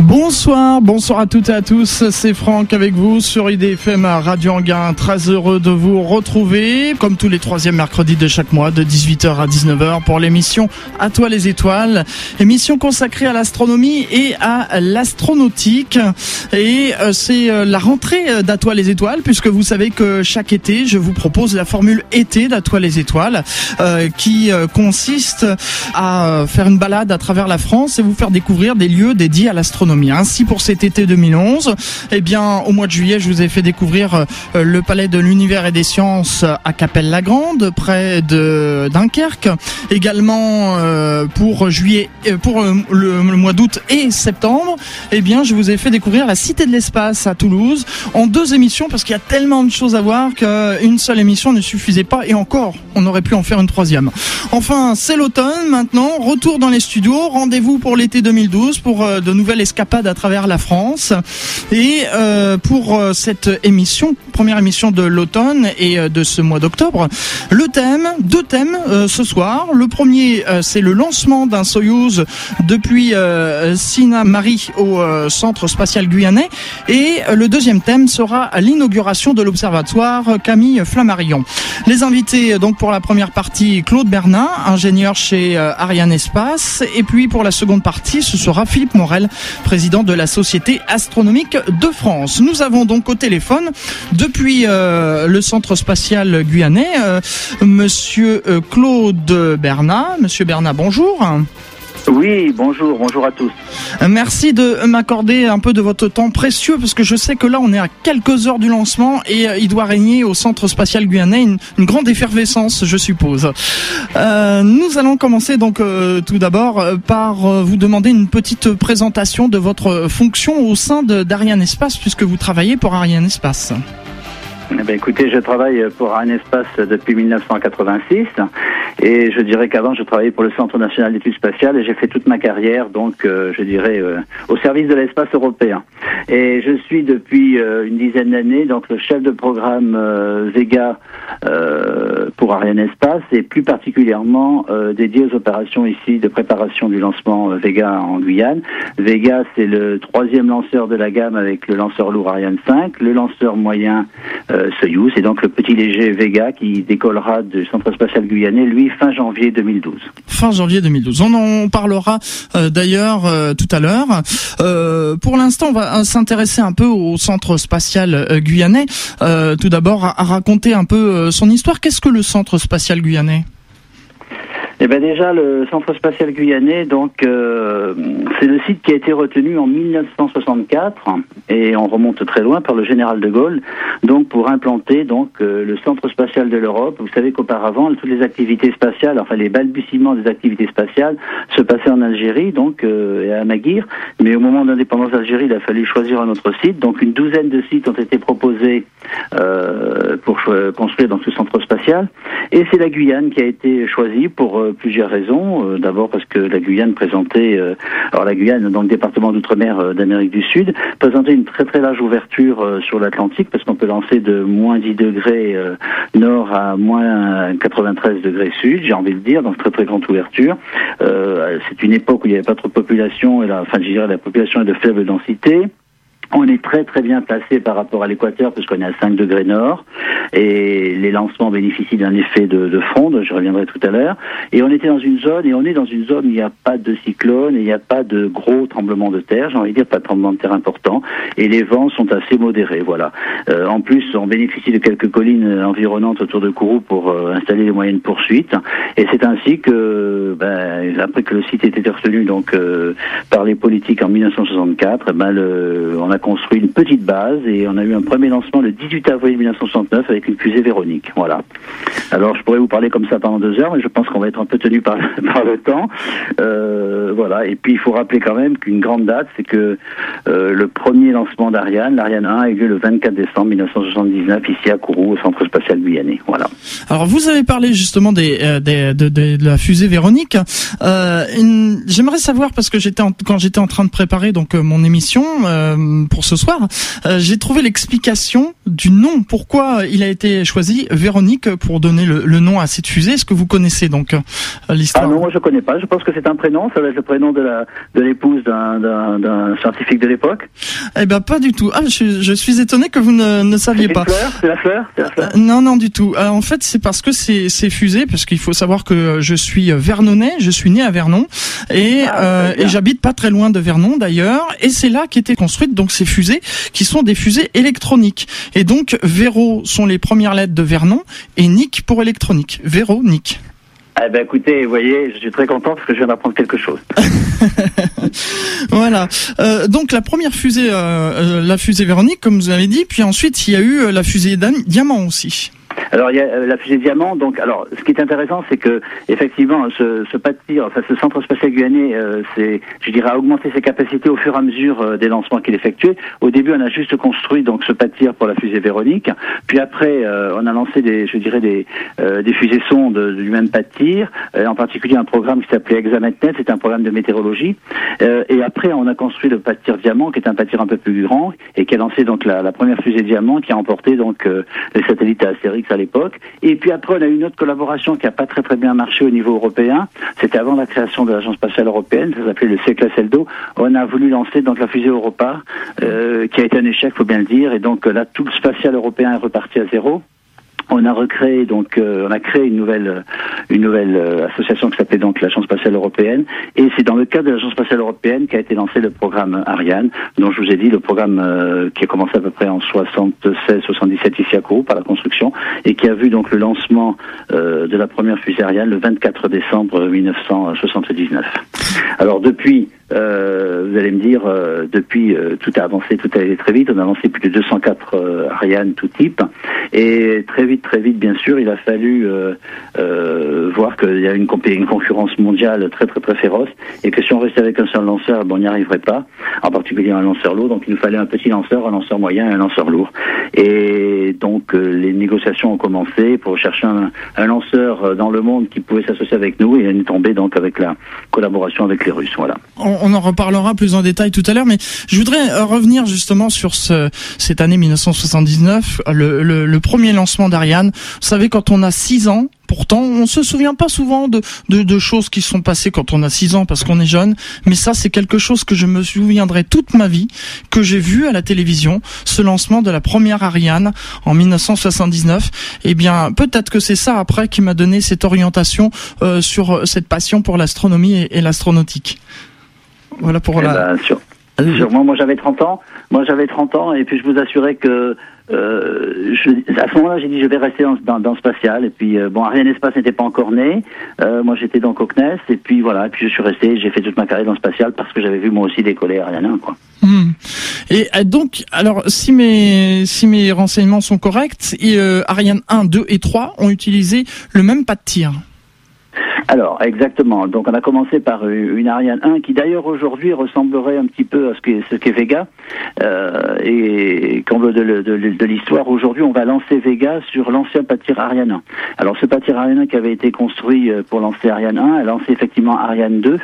Bonsoir, bonsoir à toutes et à tous. C'est Franck avec vous sur IDFM Radio Anguin. Très heureux de vous retrouver, comme tous les troisièmes mercredis de chaque mois, de 18h à 19h pour l'émission À toi les étoiles. Émission consacrée à l'astronomie et à l'astronautique. Et euh, c'est euh, la rentrée euh, d'À toi les étoiles, puisque vous savez que chaque été, je vous propose la formule été d'À toi les étoiles, qui consiste à faire une balade à travers la France et vous faire découvrir des lieux dédiés à l'astronomie ainsi pour cet été 2011, eh bien au mois de juillet, je vous ai fait découvrir euh, le palais de l'univers et des sciences à Capelle-la-Grande, près de Dunkerque. Également euh, pour juillet, euh, pour le, mois d'août et septembre, eh bien je vous ai fait découvrir la Cité de l'espace à Toulouse en deux émissions parce qu'il y a tellement de choses à voir qu'une seule émission ne suffisait pas et encore, on aurait pu en faire une troisième. Enfin, c'est l'automne maintenant, retour dans les studios, rendez-vous pour l'été 2012 pour de nouvelles escapades à travers la France. Et euh, pour euh, cette émission, première émission de l'automne et euh, de ce mois d'octobre, le thème, deux thèmes ce soir. Le premier, c'est le lancement d'un Soyuz depuis Sina Marie au Centre spatial guyanais. Et le deuxième thème sera l'inauguration de l'observatoire Camille Flammarion. Les invités, donc pour la première partie, Claude Bernat, ingénieur chez Ariane Espace. Et puis pour la seconde partie, ce sera Philippe Morel, président de la Société astronomique de France. Nous avons donc au téléphone, depuis euh, le centre spatial guyanais, euh, monsieur euh, Claude Bernat. Monsieur Bernat, bonjour. Oui, bonjour, bonjour à tous. Merci de m'accorder un peu de votre temps précieux parce que je sais que là on est à quelques heures du lancement et euh, il doit régner au centre spatial guyanais une, grande effervescence, je suppose. Euh, nous allons commencer donc euh, tout d'abord par vous demander une petite présentation de votre fonction au sein d'Ariane Espace puisque vous travaillez pour Ariane Espace. Eh ben, écoutez, je travaille pour un espace depuis 1986 et je dirais qu'avant je travaillais pour le Centre national d'études spatiales et j'ai fait toute ma carrière donc euh, je dirais euh, au service de l'espace européen. Et je suis depuis euh, une dizaine d'années donc le chef de programme Vega pour Ariane Espace et plus particulièrement dédié aux opérations ici de préparation du lancement Vega en Guyane. Vega c'est le troisième lanceur de la gamme avec le lanceur lourd Ariane 5, le lanceur moyen euh, Soyuz. C'est donc le petit léger Vega qui décollera du centre spatial guyanais, lui, fin janvier 2012. Fin janvier 2012. On en parlera euh, d'ailleurs euh, tout à l'heure. pour l'instant, on va s'intéresser un peu au centre spatial guyanais. tout d'abord, à raconter un peu son histoire. Qu'est-ce que le centre spatial guyanais? Eh bien déjà, le Centre spatial guyanais, donc euh, c'est le site qui a été retenu en 1964 et on remonte très loin par le général de Gaulle, donc pour implanter donc euh, le Centre spatial de l'Europe. Vous savez qu'auparavant, toutes les activités spatiales, enfin les balbutiements des activités spatiales, se passaient en Algérie, donc euh, et à Maguire. Mais au moment de l'indépendance d'Algérie, il a fallu choisir un autre site. Donc une douzaine de sites ont été proposés pour construire dans ce centre spatial, et c'est la Guyane qui a été choisie pour plusieurs raisons. Euh, d'abord parce que la Guyane présentait, euh, alors la Guyane, dans le département d'outre-mer euh, d'Amérique du Sud, présentait une très très large ouverture sur l'Atlantique parce qu'on peut lancer de moins 10 degrés nord à moins 93 degrés sud, j'ai envie de dire, donc très très grande ouverture. c'est une époque où il n'y avait pas trop de population et la, enfin je dirais la population est de faible densité. On est très très bien placé par rapport à l'équateur puisqu'on est à 5 degrés nord et les lancements bénéficient d'un effet de, de, fronde, je reviendrai tout à l'heure. Et on était dans une zone et on est dans une zone où il n'y a pas de cyclone et il n'y a pas de gros tremblements de terre, j'ai envie de dire pas de tremblements de terre importants et les vents sont assez modérés, voilà. Euh, en plus, on bénéficie de quelques collines environnantes autour de Kourou pour euh, installer les moyens de poursuite et c'est ainsi que, ben, après que le site ait été retenu donc euh, par les politiques en 1964, ben, le, on a construit une petite base et on a eu un premier lancement le 18 avril 1969 avec une fusée Véronique. Voilà. Alors je pourrais vous parler comme ça pendant deux heures, mais je pense qu'on va être un peu tenu par, par le temps. Euh, voilà. Et puis il faut rappeler quand même qu'une grande date, c'est que euh, le premier lancement d'Ariane, l'Ariane 1, a eu lieu le 24 décembre 1979 ici à Kourou, au Centre spatial guyanais. Voilà. Alors vous avez parlé justement des, euh, de, la fusée Véronique. J'aimerais savoir parce que j'étais quand j'étais en train de préparer donc mon émission pour ce soir. J'ai trouvé l'explication du nom. Pourquoi il a été choisi Véronique pour donner le, nom à cette fusée? Est-ce que vous connaissez donc l'histoire? Ah non, moi je connais pas. Je pense que c'est un prénom. Ça va être le prénom de la de l'épouse d'un scientifique de l'époque. Eh ben pas du tout. Ah, je, je suis étonné que vous ne, ne saviez pas. C'est la fleur, c'est la fleur? non, non du tout. en fait, c'est parce que c'est fusée, parce qu'il faut savoir que je suis vernonais, je suis né à Vernon et, ah, euh, et j'habite pas très loin de Vernon d'ailleurs, et c'est là qu'étaient construites donc ces fusées qui sont des fusées électroniques. Et donc Véro sont les premières lettres de Vernon et Nick pour électronique. Véro, Nick. Eh ben écoutez, vous voyez, je suis très content parce que je viens d'apprendre quelque chose. voilà. Euh, donc la première fusée, euh, euh, la fusée Véronique, comme vous avez dit, puis ensuite il y a eu la fusée Diamant aussi. Alors il y a euh, la fusée Diamant. Donc, alors ce qui est intéressant, c'est que effectivement, ce, ce pas enfin ce centre spatial guyanais, euh, c'est, je dirais, a augmenté ses capacités au fur et à mesure euh, des lancements qu'il effectuait. Au début, on a juste construit donc ce pas de tir pour la fusée Véronique. Puis après, on a lancé des, je dirais, des, des fusées sondes du même pas de en particulier un programme qui s'appelait ExametNet, c'est un programme de météorologie. et après, on a construit le pas de tir Diamant, qui est un pas de tir un peu plus grand et qui a lancé donc la, première fusée Diamant, qui a emporté donc les satellites Astérix à l'époque. Et puis après, on a eu une autre collaboration qui n'a pas très très bien marché au niveau européen. C'était avant la création de l'Agence spatiale européenne, ça s'appelait le. On a voulu lancer donc la fusée Europa, euh, qui a été un échec, faut bien le dire. Et donc là, tout le spatial européen est reparti à zéro on a recréé donc euh, on a créé une nouvelle une nouvelle euh, association qui s'appelait donc l'agence spatiale européenne et c'est dans le cadre de l'agence spatiale européenne qu'a été lancé le programme Ariane dont je vous ai dit le programme euh, qui a commencé à peu près en 76 77 ici à Kourou par la construction et qui a vu donc le lancement de la première fusée Ariane le 24 décembre 1979. Alors depuis euh, vous allez me dire, euh, depuis, euh, tout a avancé, tout a allé très vite. On a lancé plus de 204 euh, Ariane tout type. Et très vite, très vite, bien sûr, il a fallu voir qu'il y a une, une concurrence mondiale très, très, très féroce. Et que si on restait avec un seul lanceur, bon, on n'y arriverait pas. En particulier un lanceur lourd. Donc il nous fallait un petit lanceur, un lanceur moyen et un lanceur lourd. Et donc les négociations ont commencé pour chercher un, lanceur dans le monde qui pouvait s'associer avec nous. Et on est tombé donc avec la collaboration avec les Russes. Voilà en reparlera plus en détail tout à l'heure, mais je voudrais euh, revenir justement sur ce, cette année 1979, le, le, premier lancement d'Ariane. Vous savez, quand on a 6 ans, Pourtant, on se souvient pas souvent de, de, de choses qui sont passées quand on a 6 ans parce qu'on est jeune, mais ça c'est quelque chose que je me souviendrai toute ma vie, que j'ai vu à la télévision, ce lancement de la première Ariane en 1979. Eh bien, peut-être que c'est ça après qui m'a donné cette orientation euh, sur cette passion pour l'astronomie et l'astronautique. Voilà pour eh la. Ben, sûrement, moi j'avais 30 ans. Moi j'avais 30 ans et puis je vous assurais que euh, je, à ce moment-là, j'ai dit je vais rester dans, dans, spatial. Et puis euh, bon, Ariane Espace n'était pas encore né. Euh, moi, j'étais donc au CNES. Et puis voilà. Et puis je suis resté. J'ai fait toute ma carrière dans le spatial parce que j'avais vu moi aussi décoller Ariane 1, quoi. Hmm. Et donc, alors si mes si mes renseignements sont corrects, euh, Ariane 1, 2 et 3 ont utilisé le même pas de tir. Alors, exactement. Donc, on a commencé par une Ariane 1 qui, d'ailleurs, aujourd'hui ressemblerait un petit peu à ce qu'est ce qu'est Vega. Euh, et comme de, de, de l'histoire, aujourd'hui, on va lancer Vega sur l'ancien pâtir Ariane 1. Alors, ce pâtir Ariane 1 qui avait été construit euh, pour lancer Ariane 1 a lancé effectivement Ariane 2.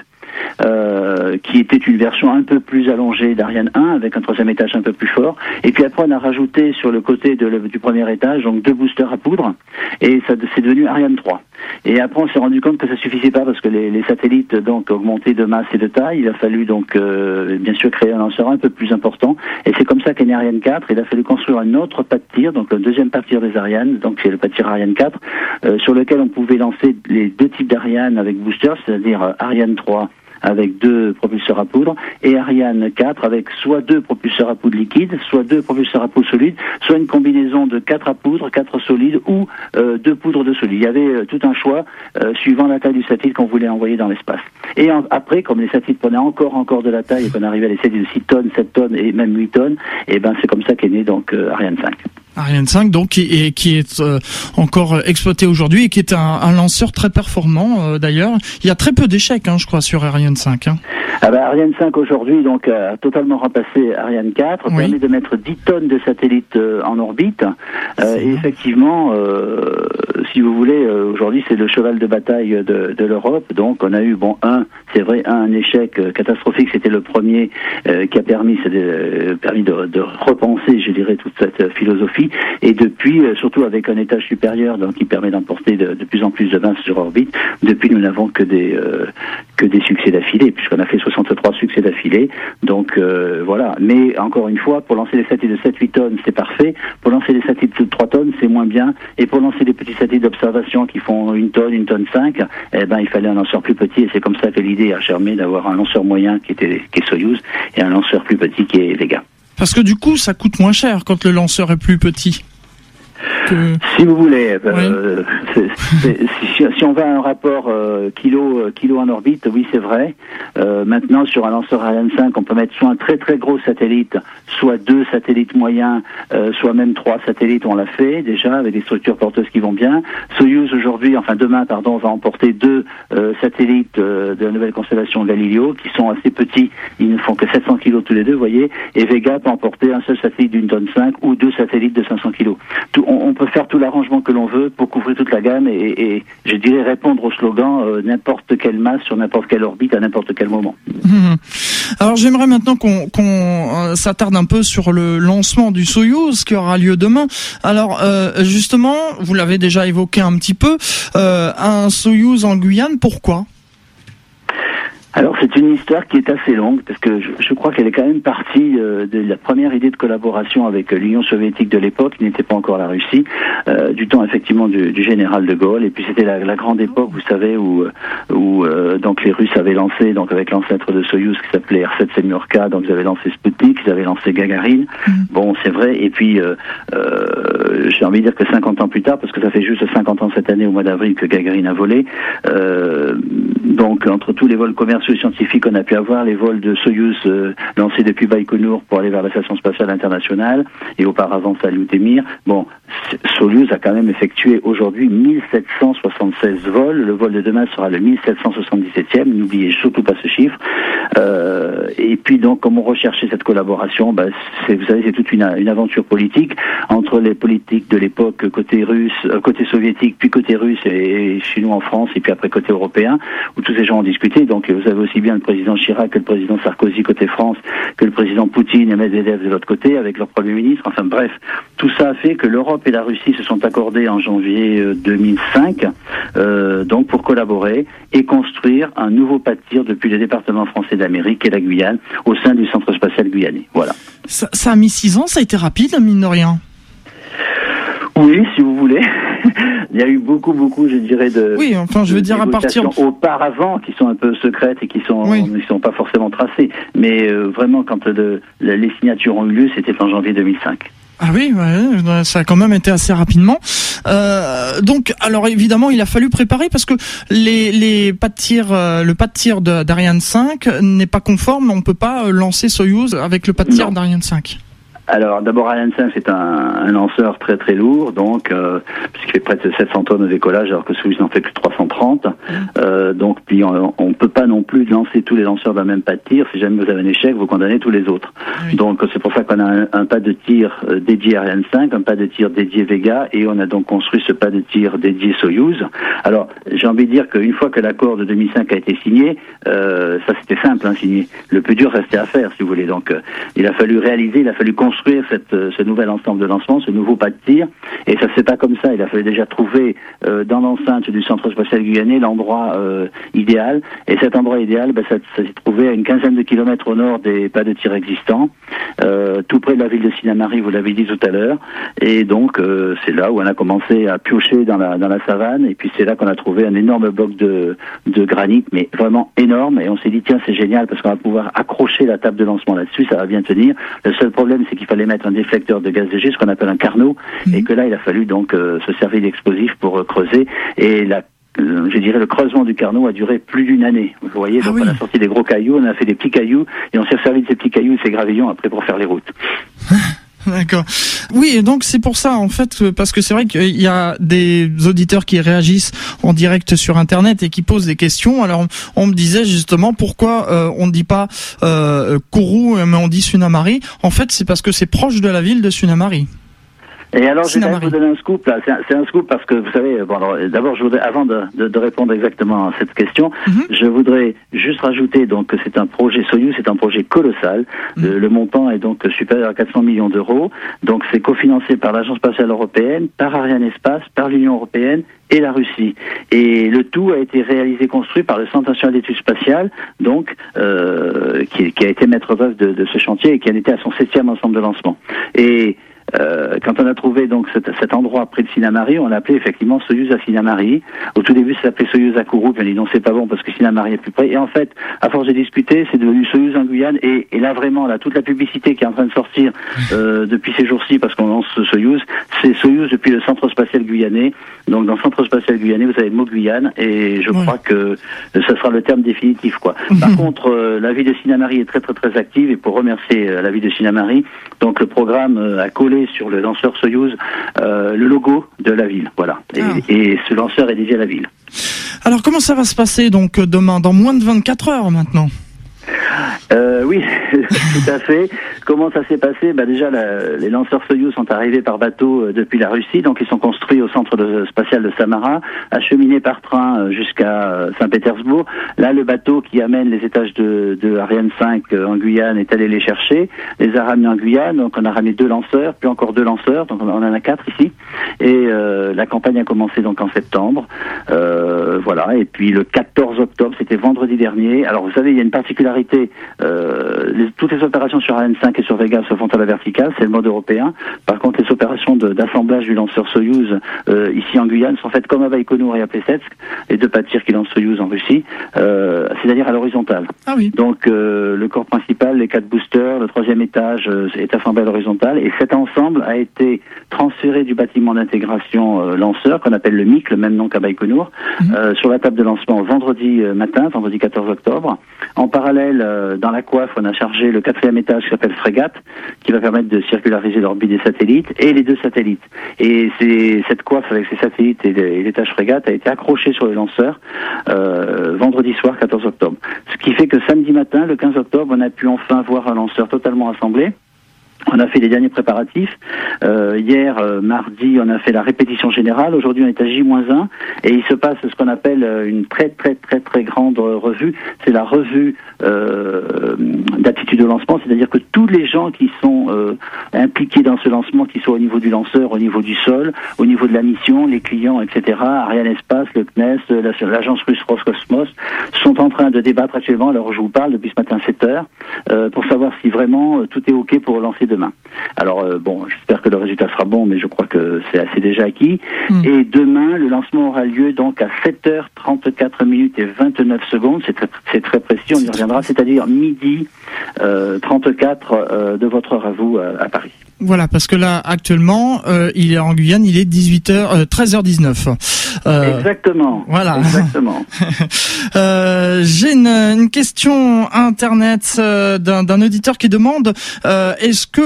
Euh, qui était une version un peu plus allongée d'Ariane 1 avec un troisième étage un peu plus fort. Et puis après, on a rajouté sur le côté du premier étage donc deux boosters à poudre et ça c'est devenu Ariane 3. Et après, on s'est rendu compte que ça suffisait pas parce que les, satellites donc augmentaient de masse et de taille. Il a fallu donc euh, bien sûr créer un lanceur un peu plus important. Et c'est comme ça qu'est né Ariane 4. Il a fallu construire un autre pas de tir, donc le deuxième pas de tir des Ariane, donc c'est le pas de tir Ariane 4, euh, sur lequel on pouvait lancer les deux types d'Ariane avec booster, c'est-à-dire Ariane 3 avec deux propulseurs à poudre, et Ariane 4 avec soit deux propulseurs à poudre liquide, soit deux propulseurs à poudre solide, soit une combinaison de quatre à poudre, quatre solides ou euh, deux poudres de solide. Il y avait euh, tout un choix euh, suivant la taille du satellite qu'on voulait envoyer dans l'espace. Et après, comme les satellites prenaient encore encore de la taille et qu'on arrivait à des de 6 tonnes, 7 tonnes et même 8 tonnes, et eh ben c'est comme ça qu'est né donc Ariane 5. Ariane 5, donc, et, qui est euh, encore exploité aujourd'hui et qui est un, lanceur très performant euh, d'ailleurs. Il y a très peu d'échecs, hein, je crois, sur Ariane 5. Hein. Ah bah, Ariane 5 aujourd'hui donc a totalement remplacé Ariane 4, permet de mettre 10 tonnes de satellites euh, en orbite. et effectivement, si vous voulez, aujourd'hui c'est le cheval de bataille de, de l'Europe. Donc on a eu bon un, c'est vrai, un, échec catastrophique, c'était le premier qui a permis, permis de, de repenser, je dirais, toute cette philosophie et depuis, euh, surtout avec un étage supérieur, donc qui permet d'emporter de, plus en plus de vins sur orbite, depuis nous n'avons que des euh, que des succès d'affilée, puisqu'on a fait 63 succès d'affilée. Donc euh, voilà. Mais encore une fois, pour lancer des satellites de 7-8 tonnes, c'est parfait. Pour lancer des satellites de 3 tonnes, c'est moins bien. Et pour lancer des petits satellites d'observation qui font une tonne, une tonne 5, eh ben il fallait un lanceur plus petit. Et c'est comme ça que l'idée a germé d'avoir un lanceur moyen qui était qui est Soyuz et un lanceur plus petit qui est Vega. Parce que du coup, ça coûte moins cher quand le lanceur est plus petit. Si vous voulez, euh, si, on va à un rapport euh, kilo euh, kilo en orbite, oui c'est vrai. maintenant sur un lanceur Ariane 5, on peut mettre soit un très très gros satellite, soit deux satellites moyens, soit même trois satellites. On l'a fait déjà avec des structures porteuses qui vont bien. Soyuz aujourd'hui, enfin demain pardon, va emporter deux satellites de la nouvelle constellation Galileo qui sont assez petits. Ils ne font que 700 kilos tous les deux, vous voyez. Et Vega peut emporter un seul satellite d'une tonne 5 ou deux satellites de 500 kilos. Tout, on, peut faire tout l'arrangement que l'on veut pour couvrir toute la gamme et, je dirais répondre au slogan euh, n'importe quelle masse sur n'importe quelle orbite à n'importe quel moment. Alors j'aimerais maintenant qu'on euh, s'attarde un peu sur le lancement du Soyuz qui aura lieu demain. Alors euh, justement, vous l'avez déjà évoqué un petit peu, un Soyuz en Guyane, pourquoi? Alors c'est une histoire qui est assez longue parce que je, je crois qu'elle est quand même partie euh, de la première idée de collaboration avec euh, l'Union soviétique de l'époque, qui n'était pas encore la Russie, euh, du temps effectivement du, du, général de Gaulle. Et puis c'était la, la, grande époque, vous savez, où, où donc les Russes avaient lancé, donc avec l'ancêtre de Soyuz qui s'appelait R7 Semyorka, donc ils avaient lancé Sputnik, ils avaient lancé Gagarine. Mm. Bon, c'est vrai. Et puis j'ai envie de dire que 50 ans plus tard, parce que ça fait juste 50 ans cette année au mois d'avril que Gagarine a volé. donc entre tous les vols commerciaux scientifiques qu'on a pu avoir, les vols de Soyuz euh, lancés depuis Baïkonour pour aller vers la Station spatiale internationale et auparavant Salyut-Emir. Bon, Soyuz a quand même effectué aujourd'hui 1776 vols. Le vol de demain sera le 1777e. N'oubliez surtout pas ce chiffre. Euh, et puis donc, comme on recherchait cette collaboration, bah, vous savez, c'est toute une, aventure politique entre les politiques de l'époque côté russe, euh, côté soviétique, puis côté russe et, chez nous en France, et puis après côté européen, où tous ces gens ont discuté. Donc, vous avez aussi bien le président Chirac que le président Sarkozy côté France, que le président Poutine et Medvedev de l'autre côté, avec leur premier ministre. Enfin bref, tout ça a fait que l'Europe et la Russie se sont accordés en janvier 2005, euh, euh, donc pour collaborer et construire un nouveau pas de tir depuis le département français d'Amérique et la Guyane au sein du centre spatial guyanais. Voilà. Ça, ça a mis six ans, ça a été rapide, mine de rien. Oui, si vous voulez. il y a eu beaucoup, beaucoup, je dirais, de. Oui, enfin, je veux dire à partir. Auparavant, qui sont un peu secrètes et qui sont, sont pas forcément tracées. Mais euh, vraiment, quand les signatures ont eu lieu, c'était en janvier 2005. Ah oui, ça a quand même été assez rapidement. Euh, donc, alors évidemment, il a fallu préparer parce que les, les pas de tir, euh, le pas de tir d'Ariane 5 n'est pas conforme. On peut pas lancer Soyuz avec le pas de tir d'Ariane 5. Alors d'abord Ariane 5 c'est un, un, lanceur très très lourd donc euh, puisqu'il fait près de 700 tonnes au décollage alors que Soyuz n'en fait que 330 euh, donc puis on, ne peut pas non plus lancer tous les lanceurs d'un même pas de tir si jamais vous avez un échec vous condamnez tous les autres. Donc c'est pour ça qu'on a un, pas de tir euh, dédié Ariane 5 un pas de tir dédié Vega et on a donc construit ce pas de tir dédié Soyuz. Alors j'ai envie de dire qu'une fois que l'accord de 2005 a été signé euh, ça c'était simple hein, signé. Le plus dur restait à faire si vous voulez. Donc euh, il a fallu réaliser il a fallu construire construire euh, ce nouvel ensemble de lancement, ce nouveau pas de tir. Et ça se fait pas comme ça. Il a fallu déjà trouver euh, dans l'enceinte du centre spatial guyanais l'endroit euh, idéal. Et cet endroit idéal, ben, ça, s'est trouvé à une quinzaine de kilomètres au nord des pas de tir existants, tout près de la ville de Sinamari, vous l'avez dit tout à l'heure. Et donc c'est là où on a commencé à piocher dans la dans la savane. Et puis c'est là qu'on a trouvé un énorme bloc de de granit, mais vraiment énorme. Et on s'est dit tiens c'est génial parce qu'on va pouvoir accrocher la table de lancement là-dessus, ça va bien tenir. Le seul problème c'est qu'il fallait mettre un déflecteur de gaz léger, ce qu'on appelle un carnot, mhm. et que là, il a fallu donc euh, se servir d'explosifs pour euh, creuser. Et la je dirais, le creusement du carnot a duré plus d'une année. Vous voyez, ah donc on a sorti des gros cailloux, on a fait des petits cailloux, et on s'est servi de ces petits cailloux et ces gravillons après pour faire les routes. D'accord. Oui, et donc c'est pour ça en fait, parce que c'est vrai qu'il y a des auditeurs qui réagissent en direct sur Internet et qui posent des questions. Alors on me disait justement pourquoi euh, on ne dit pas euh, Kourou mais on dit Sunamari? En fait, c'est parce que c'est proche de la ville de Sunamari. Et alors, je vais vous donner un scoop. Là, c'est un, scoop parce que vous savez. Bon, alors, d'abord, je voudrais, avant de, de, répondre exactement à cette question, mhm. je voudrais juste rajouter donc que c'est un projet Soyuz, c'est un projet colossal. Mhm. le, montant est donc supérieur à 400 millions d'euros. Donc, c'est cofinancé par l'Agence spatiale européenne, par Ariane Espace, par l'Union européenne et la Russie. Et le tout a été réalisé, construit par le Centre national d'études spatiales, donc euh, qui, qui, a été maître d'œuvre de, de, ce chantier et qui en était à son septième ensemble de lancement. Et euh, quand on a trouvé donc cet, cet, endroit près de Sinamari, on l'a appelé effectivement Soyuz à Sinamari. Au tout début, ça s'appelait Soyuz à Kourou, puis on a dit non, c'est pas bon parce que Sinamari est plus près. Et en fait, à force de discuter, c'est devenu Soyuz en Guyane. Et, et, là, vraiment, là, toute la publicité qui est en train de sortir euh, depuis ces jours-ci, parce qu'on lance Soyuz, c'est Soyuz depuis le Centre spatial guyanais. Donc, dans le Centre spatial guyanais, vous avez le mot Guyane, et je crois que ce sera le terme définitif, quoi. Par contre, euh, la ville de Sinamari est très, très, très active. Et pour remercier euh, la ville de Sinamari, donc le programme a collé sur le lanceur Soyuz euh, le logo de la ville. Voilà. Et, ah. et, ce lanceur est dédié à la ville. Alors comment ça va se passer donc demain, dans moins de 24 heures maintenant? Euh, oui, tout à fait. Comment ça s'est passé bah Déjà, les lanceurs Soyuz sont arrivés par bateau euh, depuis la Russie, donc ils sont construits au centre spatial de Samara, acheminés par train euh, jusqu'à euh, Saint-Pétersbourg. Là, le bateau qui amène les étages de, Ariane 5 en Guyane est allé les chercher, les a ramenés en Guyane, donc on a ramené deux lanceurs, puis encore deux lanceurs, donc on en a quatre ici. Et la campagne a commencé donc en septembre, voilà. Et puis le 14 octobre, c'était vendredi dernier. Alors vous savez, il y a une particularité toutes les opérations sur an 5 et sur Vega se font à la verticale, c'est le mode européen. Par contre, les opérations d'assemblage du lanceur Soyuz euh, ici en Guyane sont faites comme à Baïkonour et à Plesetsk, les deux pas de tir qui lancent Soyuz en Russie, euh, c'est-à-dire à, l'horizontale. Ah oui. Donc euh, le corps principal, les quatre boosters, le troisième étage est assemblé à l'horizontale et cet ensemble a été transféré du bâtiment d'intégration lanceur qu'on appelle le MIC, le même nom qu'à Baïkonour, mhm. sur la table de lancement vendredi matin, vendredi 14 octobre. En parallèle, dans la coiffe, on a chargé le quatrième étage qui s'appelle Frégate, qui va permettre de circulariser l'orbite des satellites, et les deux satellites. Et cette coiffe avec ces satellites et l'étage Frégate a été accrochée sur le lanceur euh, vendredi soir, 14 octobre. Ce qui fait que samedi matin, le 15 octobre, on a pu enfin voir un lanceur totalement assemblé. On a fait les derniers préparatifs. Euh, hier, euh, mardi, on a fait la répétition générale. Aujourd'hui, on est à J-1 et il se passe ce qu'on appelle euh, une très très très très grande revue. C'est la revue euh, d'attitude au lancement, c'est-à-dire que tous les gens qui sont impliqués dans ce lancement, qui soient au niveau du lanceur, au niveau du sol, au niveau de la mission, les clients, etc., Ariane Espace, le CNES, l'agence russe Roscosmos, sont en train de débattre actuellement, alors je vous parle depuis ce matin 7 heures, pour savoir si vraiment tout est OK pour lancer demain. Alors euh, bon, j'espère que le résultat sera bon, mais je crois que c'est assez déjà acquis. Hmm. Et demain, le lancement aura lieu donc à 7h34 minutes et 29 secondes. C'est très, très précis, on y reviendra, c'est-à-dire midi 34 euh, euh, de votre heure à vous à Paris. Voilà, parce que là, actuellement, euh, il est en Guyane, il est 18h, 13h19. Euh, exactement. Voilà. Exactement. J'ai une, une, question internet d'un auditeur qui demande est-ce que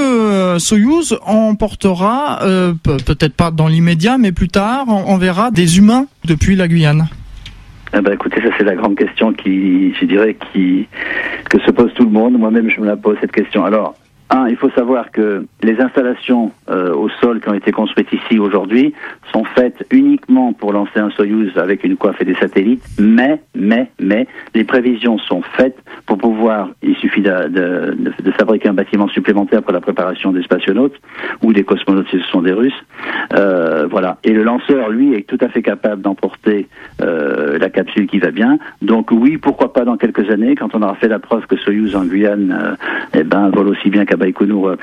Soyuz emportera, peut-être pas dans l'immédiat, mais plus tard, on, verra des humains depuis la Guyane eh ben, écoutez, ça c'est la grande question qui, je dirais, qui que se pose tout le monde. Moi-même, je me la pose cette question. Alors, un, il faut savoir que les installations euh, au sol qui ont été construites ici aujourd'hui sont faites uniquement pour lancer un Soyuz avec une coiffe et des satellites, mais, mais, mais, les prévisions sont faites pour pouvoir, il suffit de, de, de fabriquer un bâtiment supplémentaire pour la préparation des spationautes ou des cosmonautes si ce sont des Russes. Euh, voilà. Et le lanceur, lui, est tout à fait capable d'emporter euh, la capsule qui va bien. Donc oui, pourquoi pas dans quelques années, quand on aura fait la preuve que Soyuz en Guyane, eh ben, vole aussi bien qu'à Baïkonour ou à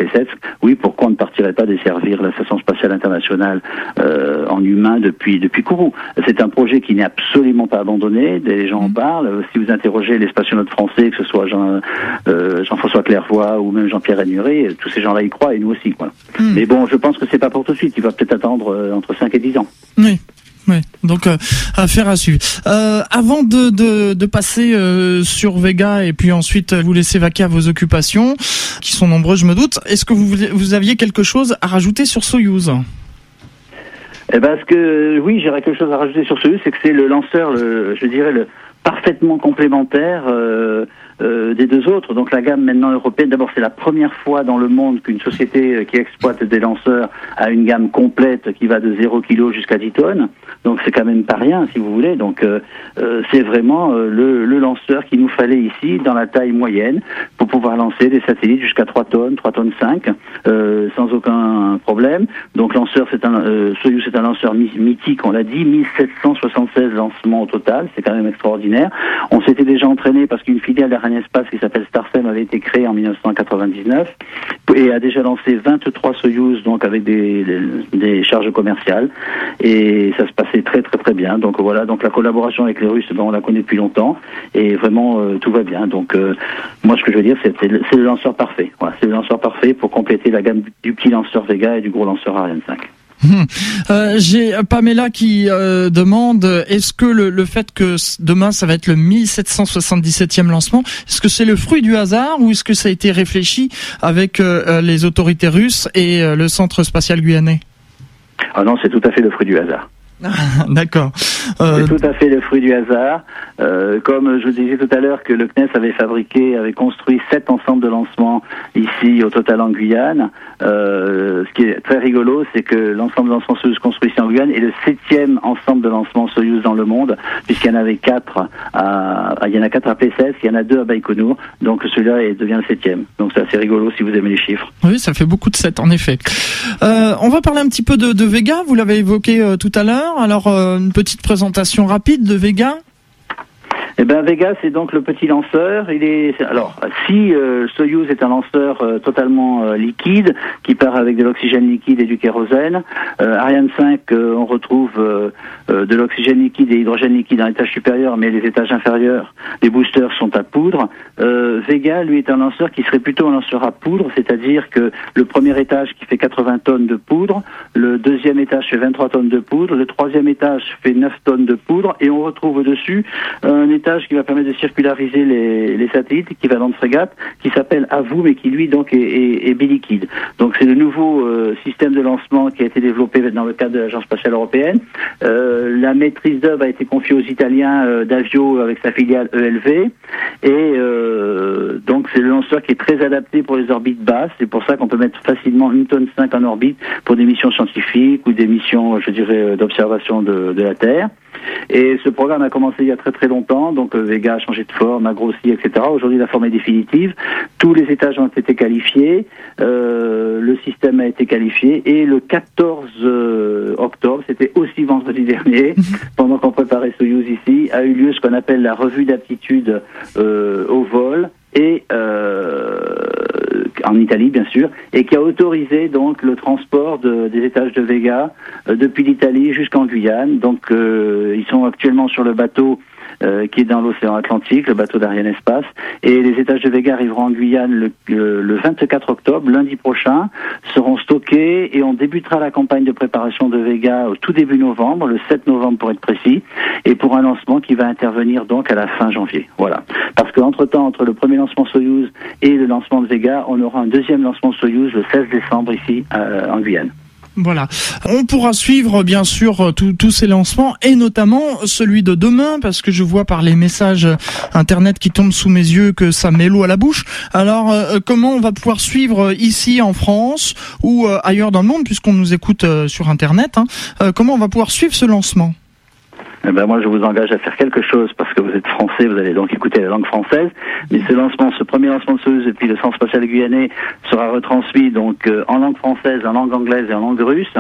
oui, pourquoi on ne partirait pas desservir la Station spatiale internationale euh, en humain depuis depuis Kourou? C'est un projet qui n'est absolument pas abandonné. Des gens en mm. parlent. Si vous interrogez les spationautes français, que ce soit Jean, euh, Jean-François Clairvoy ou même Jean-Pierre Rénuré, tous ces gens-là y croient et nous aussi. Mm. Mais bon, je pense que c'est pas pour tout de suite. Il va peut-être attendre euh, entre 5 et 10 ans. Oui. Oui, donc euh, affaire à suivre. Euh, avant de, de, de passer euh, sur Vega et puis ensuite vous laisser vaquer à vos occupations, qui sont nombreuses, je me doute, est-ce que vous, vous aviez quelque chose à rajouter sur Soyuz eh ben, ce que oui, j'aurais quelque chose à rajouter sur Soyuz, c'est que c'est le lanceur, le, je dirais le parfaitement complémentaire. Euh, euh, des deux autres. Donc la gamme maintenant européenne, d'abord c'est la première fois dans le monde qu'une société euh, qui exploite des lanceurs a une gamme complète qui va de 0 kg jusqu'à 10 tonnes. Donc c'est quand même pas rien si vous voulez. Donc euh, c'est vraiment le, le, lanceur qu'il nous fallait ici dans la taille moyenne pour pouvoir lancer des satellites jusqu'à 3 tonnes, 3 tonnes 5 sans aucun problème. Donc lanceur c'est un Soyuz c'est un lanceur mythique, on l'a dit, 1776 lancements au total, c'est quand même extraordinaire. On s'était déjà entraîné parce qu'une filiale un espace qui s'appelle Starsem avait été créé en 1999 et a déjà lancé 23 Soyuz donc avec des, des, charges commerciales et ça se passait très très très bien. Donc voilà, donc la collaboration avec les Russes, ben, on la connaît depuis longtemps et vraiment euh, tout va bien. Donc euh, moi ce que je veux dire c'est c'est le lanceur parfait. Voilà, c'est le lanceur parfait pour compléter la gamme du petit lanceur Vega et du gros lanceur Ariane 5. Euh, J'ai Pamela qui euh, demande est-ce que le, fait que demain ça va être le 1777e lancement, est-ce que c'est le fruit du hasard ou est-ce que ça a été réfléchi avec euh, les autorités russes et le centre spatial guyanais? Ah non, c'est tout à fait le fruit du hasard. D'accord. Euh... C'est tout à fait le fruit du hasard. Euh, comme je disais tout à l'heure que le CNES avait fabriqué, avait construit sept ensembles de lancement ici au total en Guyane. Euh, ce qui est très rigolo, c'est que l'ensemble de lancement Soyuz construit ici en Guyane est le septième ensemble de lancement Soyuz dans le monde, puisqu'il y en avait quatre à, il y en a quatre à P16, il y en a deux à Baïkonour. Donc celui-là devient le septième. Donc c'est assez rigolo si vous aimez les chiffres. Oui, ça fait beaucoup de sept en effet. Euh, on va parler un petit peu de, de Vega. Vous l'avez évoqué euh, tout à l'heure. Alors euh, une petite présentation rapide de Vega. Eh ben Vega, c'est donc le petit lanceur. Il est alors si euh, Soyuz est un lanceur euh, totalement euh, liquide qui part avec de l'oxygène liquide et du kérosène, euh, Ariane 5 on retrouve de l'oxygène liquide et hydrogène liquide dans l'étage supérieur, mais les étages inférieurs, les boosters sont à poudre. Vega, lui, est un lanceur qui serait plutôt un lanceur à poudre, c'est-à-dire que le premier étage qui fait 80 tonnes de poudre, le deuxième étage fait 23 tonnes de poudre, le troisième étage fait 9 tonnes de poudre, et on retrouve au-dessus un qui va permettre de circulariser les, les satellites équivalent de frégate qui s'appelle Avou mais qui lui donc est, est, biliquide. Donc c'est le nouveau euh, système de lancement qui a été développé dans le cadre de l'Agence spatiale européenne. Euh, la maîtrise d'œuvre a été confiée aux Italiens euh, d'Avio avec sa filiale ELV et donc c'est le lanceur qui est très adapté pour les orbites basses. C'est pour ça qu'on peut mettre facilement une tonne 5 en orbite pour des missions scientifiques ou des missions, je dirais, d'observation de la Terre. Et ce programme a commencé il y a très très longtemps, donc euh, Vega a changé de forme, a grossi, etc. Aujourd'hui, la forme est définitive. Tous les étages ont été qualifiés, euh, le système a été qualifié, et le 14 euh, octobre, c'était aussi vendredi dernier, pendant qu'on préparait Soyuz ici, a eu lieu ce qu'on appelle la revue d'aptitude euh, au vol et euh, en Italie bien sûr, et qui a autorisé donc le transport de, des étages de Vega euh, depuis l'Italie jusqu'en Guyane. Donc euh, ils sont actuellement sur le bateau euh, qui est dans l'océan Atlantique, le bateau d'Ariane Espace. Et les étages de Vega arriveront en Guyane le, le, 24 octobre, lundi prochain, seront stockés et on débutera la campagne de préparation de Vega au tout début novembre, le 7 novembre pour être précis, et pour un lancement qui va intervenir donc à la fin janvier. Voilà. Parce qu'entre-temps, entre le premier lancement Soyuz et le lancement de Vega, on aura un deuxième lancement Soyuz le 16 décembre ici euh, en Guyane. Voilà. On pourra suivre bien sûr tous ces lancements et notamment celui de demain parce que je vois par les messages internet qui tombent sous mes yeux que ça met l'eau à la bouche. Alors euh, comment on va pouvoir suivre ici en France ou euh, ailleurs dans le monde puisqu'on nous écoute euh, sur internet hein, Comment on va pouvoir suivre ce lancement? Eh ben moi, je vous engage à faire quelque chose parce que vous êtes français, vous allez donc écouter la langue française. Mais ce lancement, ce premier lancement de Soyuz depuis le Centre spatial guyanais sera retransmis donc euh, en langue française, en langue anglaise et en langue russe,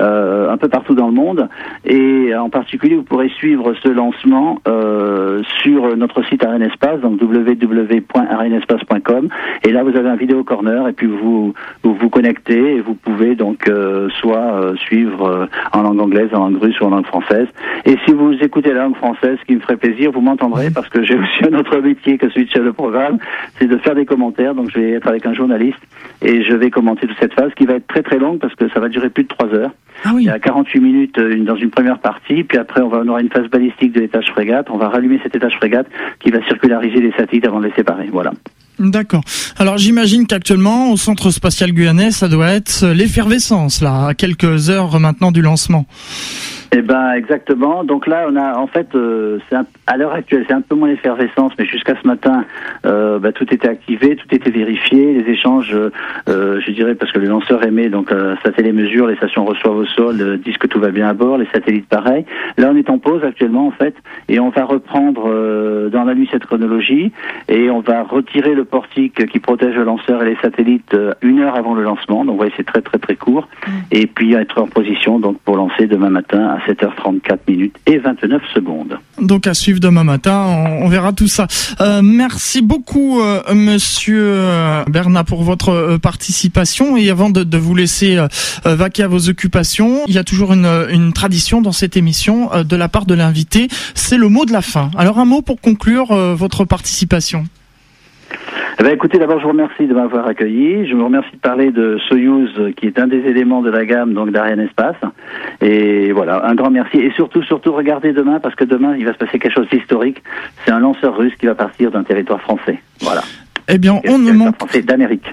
euh, un peu partout dans le monde. Et en particulier, vous pourrez suivre ce lancement euh, sur notre site Espace, donc www.arenespace.com. Et là, vous avez un vidéo corner et puis vous vous, vous connectez et vous pouvez donc euh, soit euh, suivre en langue anglaise, en langue russe ou en langue française. Et si vous écoutez la langue française, ce qui me ferait plaisir, vous m'entendrez parce que j'ai aussi un autre métier que celui de chef de programme, c'est de faire des commentaires. Donc je vais être avec un journaliste et je vais commenter toute cette phase qui va être très très longue parce que ça va durer plus de trois heures. Ah oui. Il y a 48 minutes euh, dans une première partie, puis après on, va, on aura une phase balistique de l'étage frégate. On va rallumer cet étage frégate qui va circulariser les satellites avant de les séparer. Voilà. D'accord. Alors j'imagine qu'actuellement au centre spatial guyanais, ça doit être l'effervescence là, à quelques heures maintenant du lancement. Eh ben exactement. Donc là, on a en fait, euh, à l'heure actuelle, c'est un peu moins l'effervescence, mais jusqu'à ce matin, euh, bah, tout était activé, tout était vérifié, les échanges, euh, euh, je dirais, parce que le lanceur émet, donc euh, ça fait les stations reçoivent au sol, euh, disent que tout va bien à bord, les satellites pareil. Là, on est en pause actuellement en fait, et on va reprendre euh, dans la nuit cette chronologie, et on va retirer le portique qui protège le lanceur et les satellites euh, une heure avant le lancement. Donc, vous voyez, c'est très très très court, et puis être en position donc pour lancer demain matin à 7h34 minutes et 29 secondes. Donc à suivre demain matin, on, on verra tout ça. Euh, merci beaucoup, euh, Monsieur euh, Bernat, pour votre participation. Et avant de, de vous laisser euh, vaquer à vos occupations, il y a toujours une, une tradition dans cette émission de la part de l'invité. C'est le mot de la fin. Alors un mot pour conclure votre participation. Eh ben, écoutez, d'abord, je vous remercie de m'avoir accueilli. Je vous remercie de parler de Soyuz, qui est un des éléments de la gamme donc d'Ariane Espace. Et voilà, un grand merci. Et surtout, surtout, regardez demain, parce que demain, il va se passer quelque chose d'historique. C'est un lanceur russe qui va partir d'un territoire français. Voilà. Eh bien, on ne manque français d'Amérique.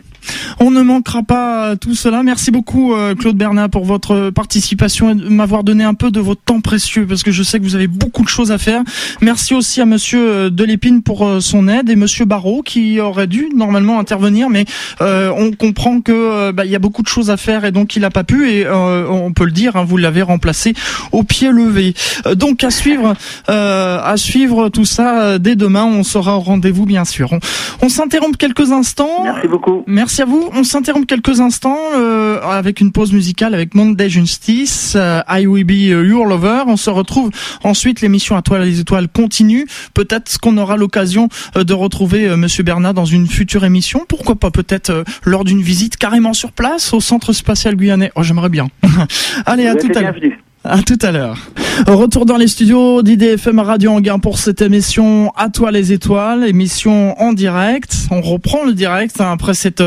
On ne manquera pas tout cela. Merci beaucoup euh, Claude Bernat pour votre participation et de m'avoir donné un peu de votre temps précieux parce que je sais que vous avez beaucoup de choses à faire. Merci aussi à monsieur euh, Delépine pour euh, son aide et monsieur Barrault qui aurait dû normalement intervenir mais euh, on comprend que bah, il y a beaucoup de choses à faire et donc il n'a pas pu et euh, on peut le dire hein, vous l'avez remplacé au pied levé. Donc à suivre euh, à suivre tout ça dès demain on sera au rendez-vous bien sûr. On, on s'interrompt quelques instants. Merci beaucoup. Merci à vous. On s'interrompt quelques instants euh, avec une pause musicale avec Monday Justice, euh, I Will Be Your Lover. On se retrouve ensuite. L'émission à toi les étoiles continue. Peut-être qu'on aura l'occasion euh, de retrouver euh, Monsieur Bernard dans une future émission. Pourquoi pas peut-être euh, lors d'une visite carrément sur place au Centre spatial guyanais. Oh, j'aimerais bien. Allez, à Vous tout à l'heure. À tout à l'heure. Retour dans les studios d'IDFM Radio Anguin pour cette émission À toi les étoiles, émission en direct. On reprend le direct hein, après cette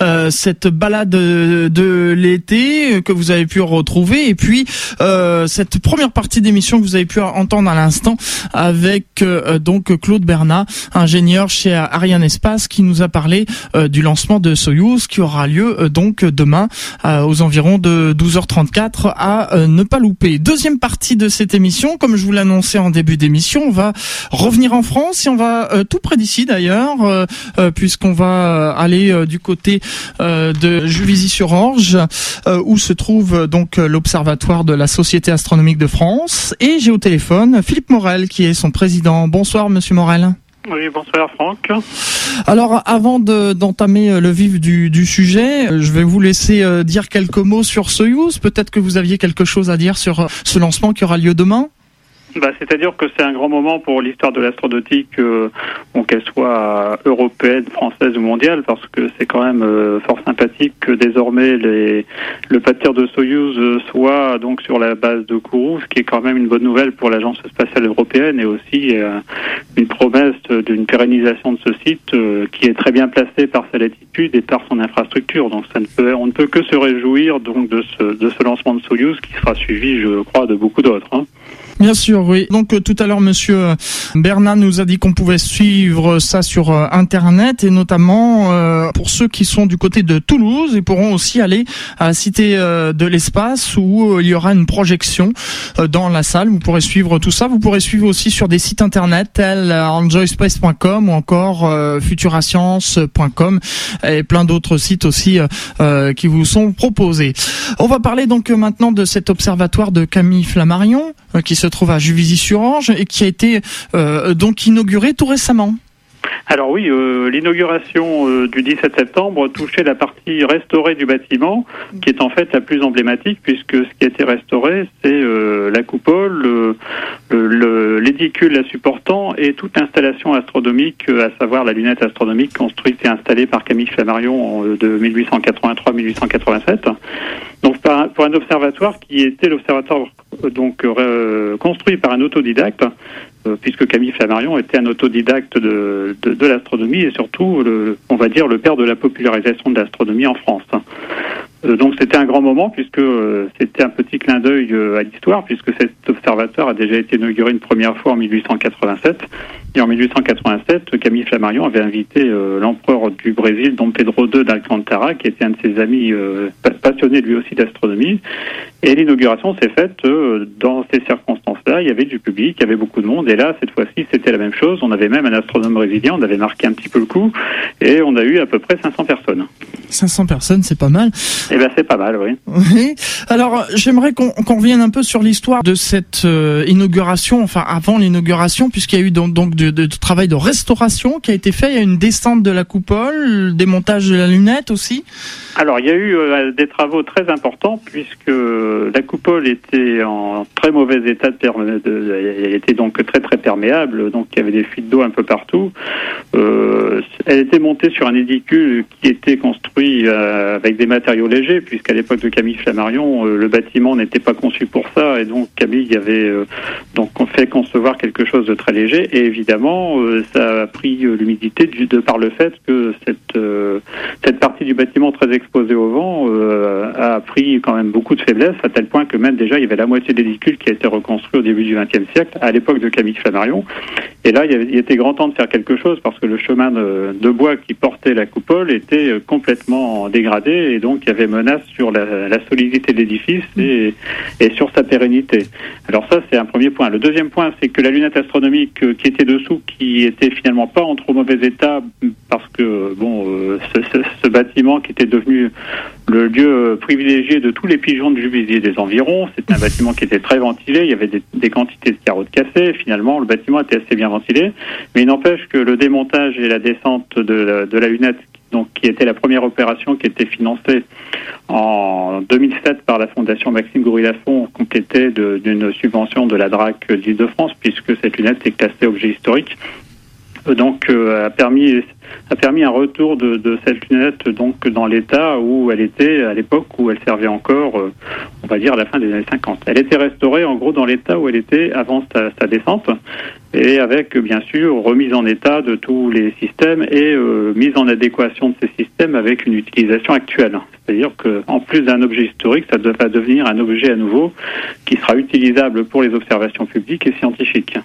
euh, cette balade de, l'été que vous avez pu retrouver et puis euh, cette première partie d'émission que vous avez pu entendre à l'instant avec euh, donc Claude Bernat, ingénieur chez Ariane Espace qui nous a parlé euh, du lancement de Soyuz qui aura lieu euh, donc demain euh, aux environs de 12h34 à ne pas louper. Deuxième partie de cette émission, comme je vous l'annonçais en début d'émission, on va revenir en France et on va euh, tout près d'ici d'ailleurs, euh, euh, puisqu'on va aller du côté de Juvisy-sur-Orge, où se trouve donc l'observatoire de la Société astronomique de France. Et j'ai au téléphone Philippe Morel, qui est son président. Bonsoir, Monsieur Morel. Oui, bonsoir Franck. Alors, avant de- d'entamer euh, le vif du, du sujet, euh, je vais vous laisser euh, dire quelques mots sur Soyuz. Peut-être que vous aviez quelque chose à dire sur ce lancement qui aura lieu demain. Bah, C'est-à-dire que c'est un grand moment pour l'histoire de l'astronautique, euh, bon, qu'elle soit européenne, française ou mondiale, parce que c'est quand même euh, fort sympathique que désormais les, le pâtir de Soyuz euh, soit donc sur la base de Kourou, ce qui est quand même une bonne nouvelle pour l'Agence spatiale européenne et aussi euh, une promesse d'une pérennisation de ce site euh, qui est très bien placé par sa latitude et par son infrastructure. Donc ça ne peut, on ne peut que se réjouir donc de ce, de ce lancement de Soyuz qui sera suivi, je crois, de beaucoup d'autres. Hein. Bien sûr, oui. Donc euh, tout à l'heure, Monsieur euh, Bernard nous a dit qu'on pouvait suivre ça sur euh, Internet et notamment euh, pour ceux qui sont du côté de Toulouse, ils pourront aussi aller à la Cité de l'Espace où il y aura une projection dans la salle. Vous pourrez suivre tout ça. Vous pourrez suivre aussi sur des sites internet tels enjoyspace.com ou encore euh, futurascience.com et plein d'autres sites aussi euh, qui vous sont proposés. On va parler donc maintenant de cet observatoire de Camille Flammarion qui se trouve à Juvisy-sur-Orge et qui a été euh, donc inauguré tout récemment. Alors oui, euh, l'inauguration euh, du 17 septembre touchait la partie restaurée du bâtiment, qui est en fait la plus emblématique, puisque ce qui a été restauré, c'est euh, la coupole, le- le- le- l'édicule la supportant et toute installation astronomique, euh, à savoir la lunette astronomique construite et installée par Camille Flammarion en, euh, de 1883-1887. Donc par pour un observatoire qui était l'observatoire donc construit par un autodidacte puisque Camille Flammarion était un autodidacte de, de, l'astronomie et surtout, le, on va dire, le père de la popularisation de l'astronomie en France. donc c'était un grand moment puisque c'était un petit clin d'œil à l'histoire puisque cet observateur a déjà été inauguré une première fois en 1887 et en 1887, Camille Flammarion avait invité euh, l'empereur du Brésil, Dom Pedro II d'Alcantara, qui était un de ses amis euh, passionné lui aussi d'astronomie. Et l'inauguration s'est faite euh, dans ces circonstances-là. Il y avait du public, il y avait beaucoup de monde. Et là, cette fois-ci, c'était la même chose. On avait même un astronome brésilien, on avait marqué un petit peu le coup. Et on a eu à peu près 500 personnes. 500 personnes, c'est pas mal. Eh ben, c'est pas mal, oui. oui. Alors, j'aimerais qu'on revienne un peu sur l'histoire de cette inauguration, enfin avant l'inauguration, puisqu'il y a eu donc, donc de, travail de restauration qui a été fait. Il y a une descente de la coupole, le démontage de la lunette aussi. Alors, il y a eu euh, des travaux très importants puisque la coupole était en très mauvais état de, elle était donc très très perméable, donc il y avait des fuites d'eau un peu partout. Euh, elle était montée sur un édicule qui était construit euh, avec des matériaux légers puisqu'à l'époque de Camille Flammarion, le bâtiment n'était pas conçu pour ça et donc Camille avait donc fait concevoir quelque chose de très léger et évidemment ça a pris l'humidité de par le fait que cette cette partie du bâtiment très exposé au vent euh, a pris quand même beaucoup de faiblesse, à tel point que même déjà il y avait la moitié des véhicules qui a été reconstruit au début du XXe siècle, à l'époque de Camille Flammarion. Et là, il, était grand temps de faire quelque chose parce que le chemin de, bois qui portait la coupole était euh, complètement dégradé et donc il y avait menace sur la, solidité de l'édifice et, et, sur sa pérennité. Alors ça, c'est un premier point. Le deuxième point, c'est que la lunette astronomique euh, qui était dessous, qui était finalement pas en trop mauvais état parce que bon, ce, ce, bâtiment qui était devenu le lieu privilégié de tous les pigeons de Juvisy des environs. C'était un bâtiment qui était très ventilé, il y avait des, quantités de carreaux de cassés. Finalement, le bâtiment était assez bien ventilé. Mais il n'empêche que le démontage et la descente de la, de la lunette, donc, qui était la première opération qui était financée en 2007 par la Fondation Maxime Goury-Lafont, complétée d'une subvention de la DRAC d'Île-de-France, puisque cette lunette est classée objet historique donc euh, a permis a permis un retour de, de, cette lunette donc dans l'état où elle était à l'époque où elle servait encore, euh, on va dire à la fin des années 50. Elle était restaurée en gros dans l'état où elle était avant sa, sa, descente et avec bien sûr remise en état de tous les systèmes et euh, mise en adéquation de ces systèmes avec une utilisation actuelle. C'est-à-dire qu'en plus d'un objet historique, ça va devenir un objet à nouveau qui sera utilisable pour les observations publiques et scientifiques.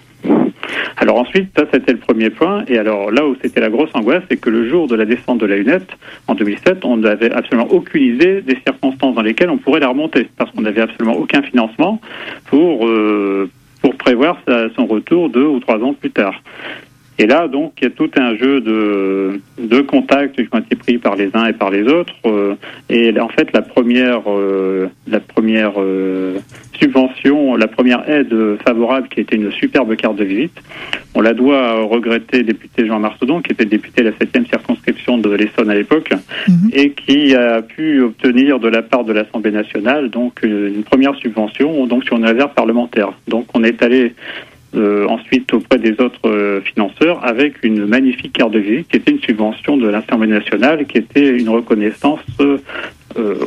Alors ensuite, ça c'était le premier point. Et alors là où c'était la grosse angoisse, c'est que le jour de la descente de la lunette, en 2007, on n'avait absolument aucune idée des circonstances dans lesquelles on pourrait la remonter, parce qu'on n'avait absolument aucun financement pour euh, pour prévoir son retour deux ou trois ans plus tard. Et là, donc, il y a tout un jeu de, de contacts qui ont été pris par les uns et par les autres. Euh, et en fait, la première, euh, la première euh, subvention, la première aide favorable, qui était une superbe carte de visite, on la doit regretter député Jean Marcedon, qui était député de la 7e circonscription de l'Essonne à l'époque, mhm. et qui a pu obtenir de la part de l'Assemblée nationale donc une première subvention donc sur une réserve parlementaire. Donc on est allé euh, ensuite auprès des autres euh, financeurs avec une magnifique carte de visite qui était une subvention de l'Assemblée nationale, qui était une reconnaissance euh,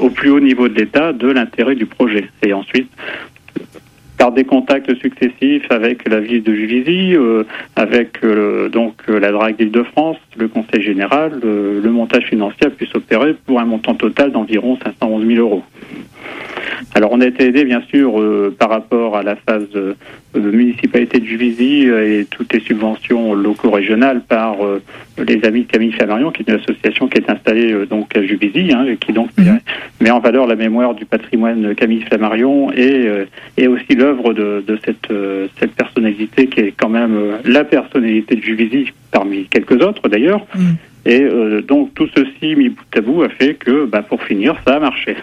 au plus haut niveau de l'État de l'intérêt du projet. Et ensuite, par des contacts successifs avec la ville de Juvisy, avec donc la drague d'Île-de-France, le Conseil général, le montage financier a pu s'opérer pour un montant total d'environ 511 000 euros. Alors on a été aidé bien sûr euh, par rapport à la phase de, municipalité de Juvisy euh, et toutes les subventions locaux-régionales par euh, les amis de Camille Flammarion, qui est une association qui est installée donc à Juvisy, hein, et qui donc mhm. met en valeur la mémoire du patrimoine Camille Flammarion et, et aussi l'œuvre de, de, cette, cette personnalité qui est quand même la personnalité de Juvisy parmi quelques autres d'ailleurs. Mhm. Et euh, donc tout ceci mis bout à bout a fait que, bah, pour finir, ça a marché.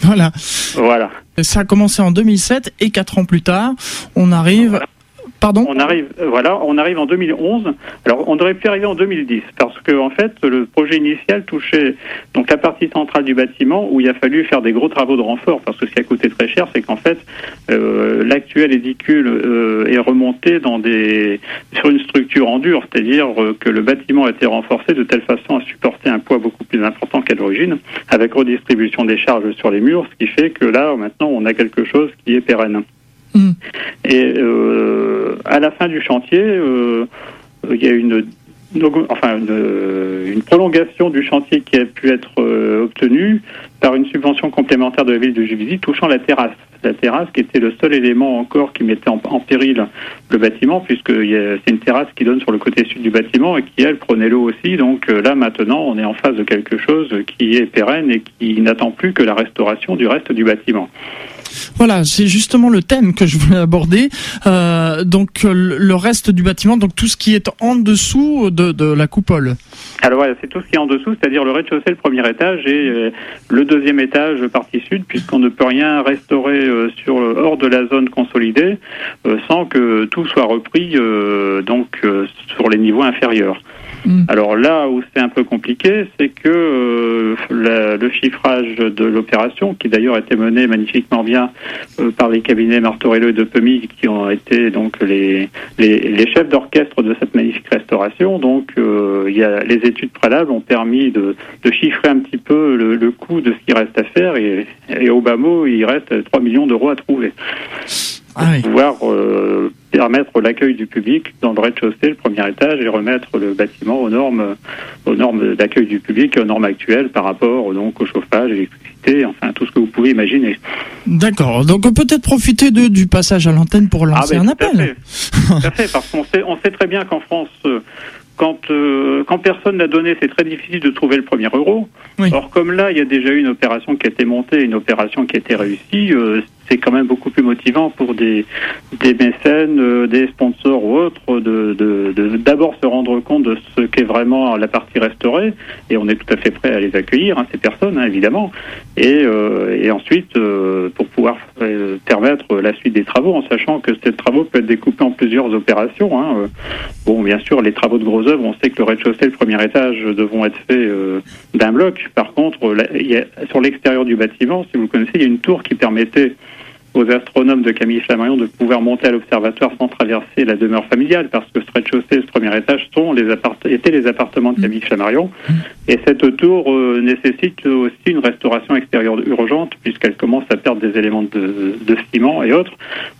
Voilà. Voilà. Ça a commencé en 2007 et quatre ans plus tard, on arrive on arrive, euh, voilà, on arrive en 2011. Alors, on aurait pu arriver en 2010 parce que, en fait, le projet initial touchait donc la partie centrale du bâtiment où il a fallu faire des gros travaux de renfort parce que ce qui a coûté très cher, c'est qu'en fait, euh, l'actuel édicule euh, est remonté dans des sur une structure en dur, c'est-à-dire que le bâtiment a été renforcé de telle façon à supporter un poids beaucoup plus important qu'à l'origine, avec redistribution des charges sur les murs, ce qui fait que là, maintenant, on a quelque chose qui est pérenne. Et à la fin du chantier, il y a une enfin une, une, prolongation du chantier qui a pu être obtenue par une subvention complémentaire de la ville de Juvisy touchant la terrasse la terrasse qui était le seul élément encore qui mettait en, péril le bâtiment, puisque c'est une terrasse qui donne sur le côté sud du bâtiment et qui, elle, prenait l'eau aussi. Donc euh, là, maintenant, on est en face de quelque chose qui est pérenne et qui n'attend plus que la restauration du reste du bâtiment. Voilà, c'est justement le thème que je voulais aborder. Euh, donc le reste du bâtiment, donc tout ce qui est en dessous de, de la coupole. Alors voilà, c'est tout ce qui est en dessous, c'est-à-dire le rez-de-chaussée, le premier étage et euh, le deuxième étage partie sud, puisqu'on ne peut rien restaurer euh, sur hors de la zone consolidée euh, sans que tout soit repris donc sur les niveaux inférieurs. Mm. Alors là où c'est un peu compliqué, c'est que euh, le chiffrage de l'opération, qui d'ailleurs a été mené magnifiquement bien euh, par les cabinets Martorello et de qui ont été donc les, les, chefs d'orchestre de cette magnifique restauration. Donc euh, il y a, les études préalables ont permis de, de chiffrer un petit peu le, le, coût de ce qui reste à faire et, et au bas mot, il reste 3 millions d'euros à trouver. Ah pouvoir permettre l'accueil du public dans le rez-de-chaussée, le premier étage, et remettre le bâtiment aux normes, aux normes d'accueil du public aux normes actuelles par rapport donc au chauffage, l'électricité, enfin tout ce que vous pouvez imaginer. D'accord. Donc peut-être profiter de, du passage à l'antenne pour lancer ah, ben, un appel. Tout à fait, parce qu'on sait, on sait très bien qu'en France, euh, quand, euh, quand personne n'a donné, c'est très difficile de trouver le premier euro. Or, comme là, il y a déjà eu une opération qui a été montée, une opération qui a été réussie, euh, c'est quand même beaucoup plus motivant pour des, des mécènes, euh, des sponsors ou autres, de d'abord se rendre compte de ce qu'est vraiment la partie restaurée, et on est tout à fait prêt à les accueillir, hein, ces personnes, hein, évidemment, et, euh, et ensuite euh, pour pouvoir permettre la suite des travaux, en sachant que ces travaux peuvent être découpés en plusieurs opérations. Hein. Bon, bien sûr, les travaux de gros œuvres, on sait que le rez-de-chaussée, le premier étage, devront être faits d'un bloc. Par contre, sur l'extérieur du bâtiment, si vous le connaissez, il y a une tour qui permettait aux astronomes de Camille Flammarion de pouvoir monter à l'observatoire sans traverser la demeure familiale, parce que ce rez-de-chaussée, ce premier étage, sont les étaient les appartements de Camille Flammarion. Et cette tour euh, nécessite aussi une restauration extérieure urgente, puisqu'elle commence à perdre des éléments de, de ciment et autres.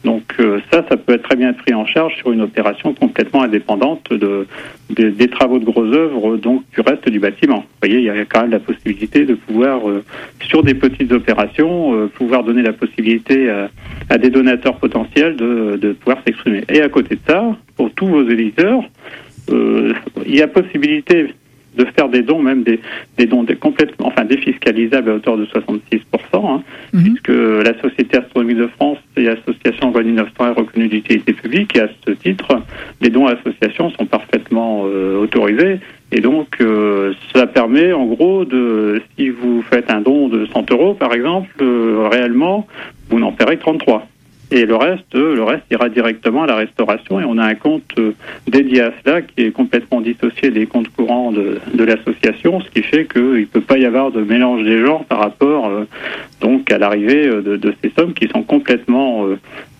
Donc euh, ça, ça peut être très bien pris en charge sur une opération complètement indépendante de, des travaux de gros œuvres, donc du reste du bâtiment. Vous voyez, il y a quand même la possibilité de pouvoir, euh, sur des petites opérations, pouvoir donner la possibilité à à, des donateurs potentiels de, de pouvoir s'exprimer. Et à côté de ça, pour tous vos éditeurs, euh, il y a possibilité de faire des dons, même des, des dons complètement, enfin défiscalisables à hauteur de 66%, hein, mhm. puisque la Société astronomique de France et l'Association Voie 1900 est reconnue d'utilité publique, et à ce titre, les dons à l'association sont parfaitement euh, autorisés. Et donc, euh, ça permet, en gros, de, si vous faites un don de 100 euros, par exemple, euh, réellement, vous n'en paierez que 33. Et le reste, euh, le reste ira directement à la restauration et on a un compte euh, dédié à cela qui est complètement dissocié des comptes courants de, de l'association, ce qui fait qu'il ne peut pas y avoir de mélange des genres par rapport euh, donc à l'arrivée de, ces sommes qui sont complètement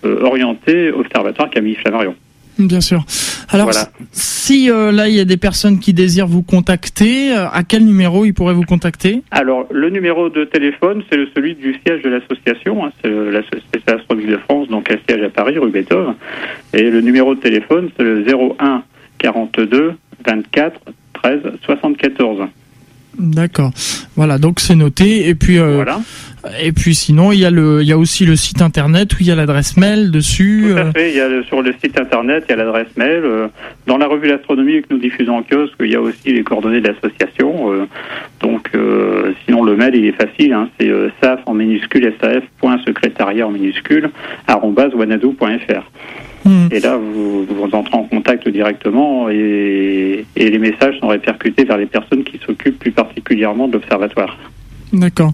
orientées au observatoire Camille Flammarion. Bien sûr. Alors, si euh, là il y a des personnes qui désirent vous contacter, euh, à quel numéro ils pourraient vous contacter? Alors, le numéro de téléphone, c'est celui du siège de l'association, hein, c'est la Société Astronomique de France, donc un siège à Paris, rue Beethoven. Et le numéro de téléphone, c'est le 01 42 24 13 74. D'accord. Voilà, donc c'est noté. Et puis, euh, voilà. Et puis sinon, il y a le, il y a aussi le site internet où il y a l'adresse mail dessus. Tout à euh. fait. Il y a sur le site internet, il y a l'adresse mail. Euh. Dans la revue L'Astronomie que nous diffusons en kiosque, il y a aussi les coordonnées de l'association. Euh. Donc, sinon le mail il est facile. Hein, c'est saf en minuscule saf.secrétariat en minuscule wanadoo.fr. Hmm. Et là, vous, vous entrez en contact directement et, et les messages sont répercutés vers les personnes qui s'occupent plus particulièrement de l'observatoire. D'accord.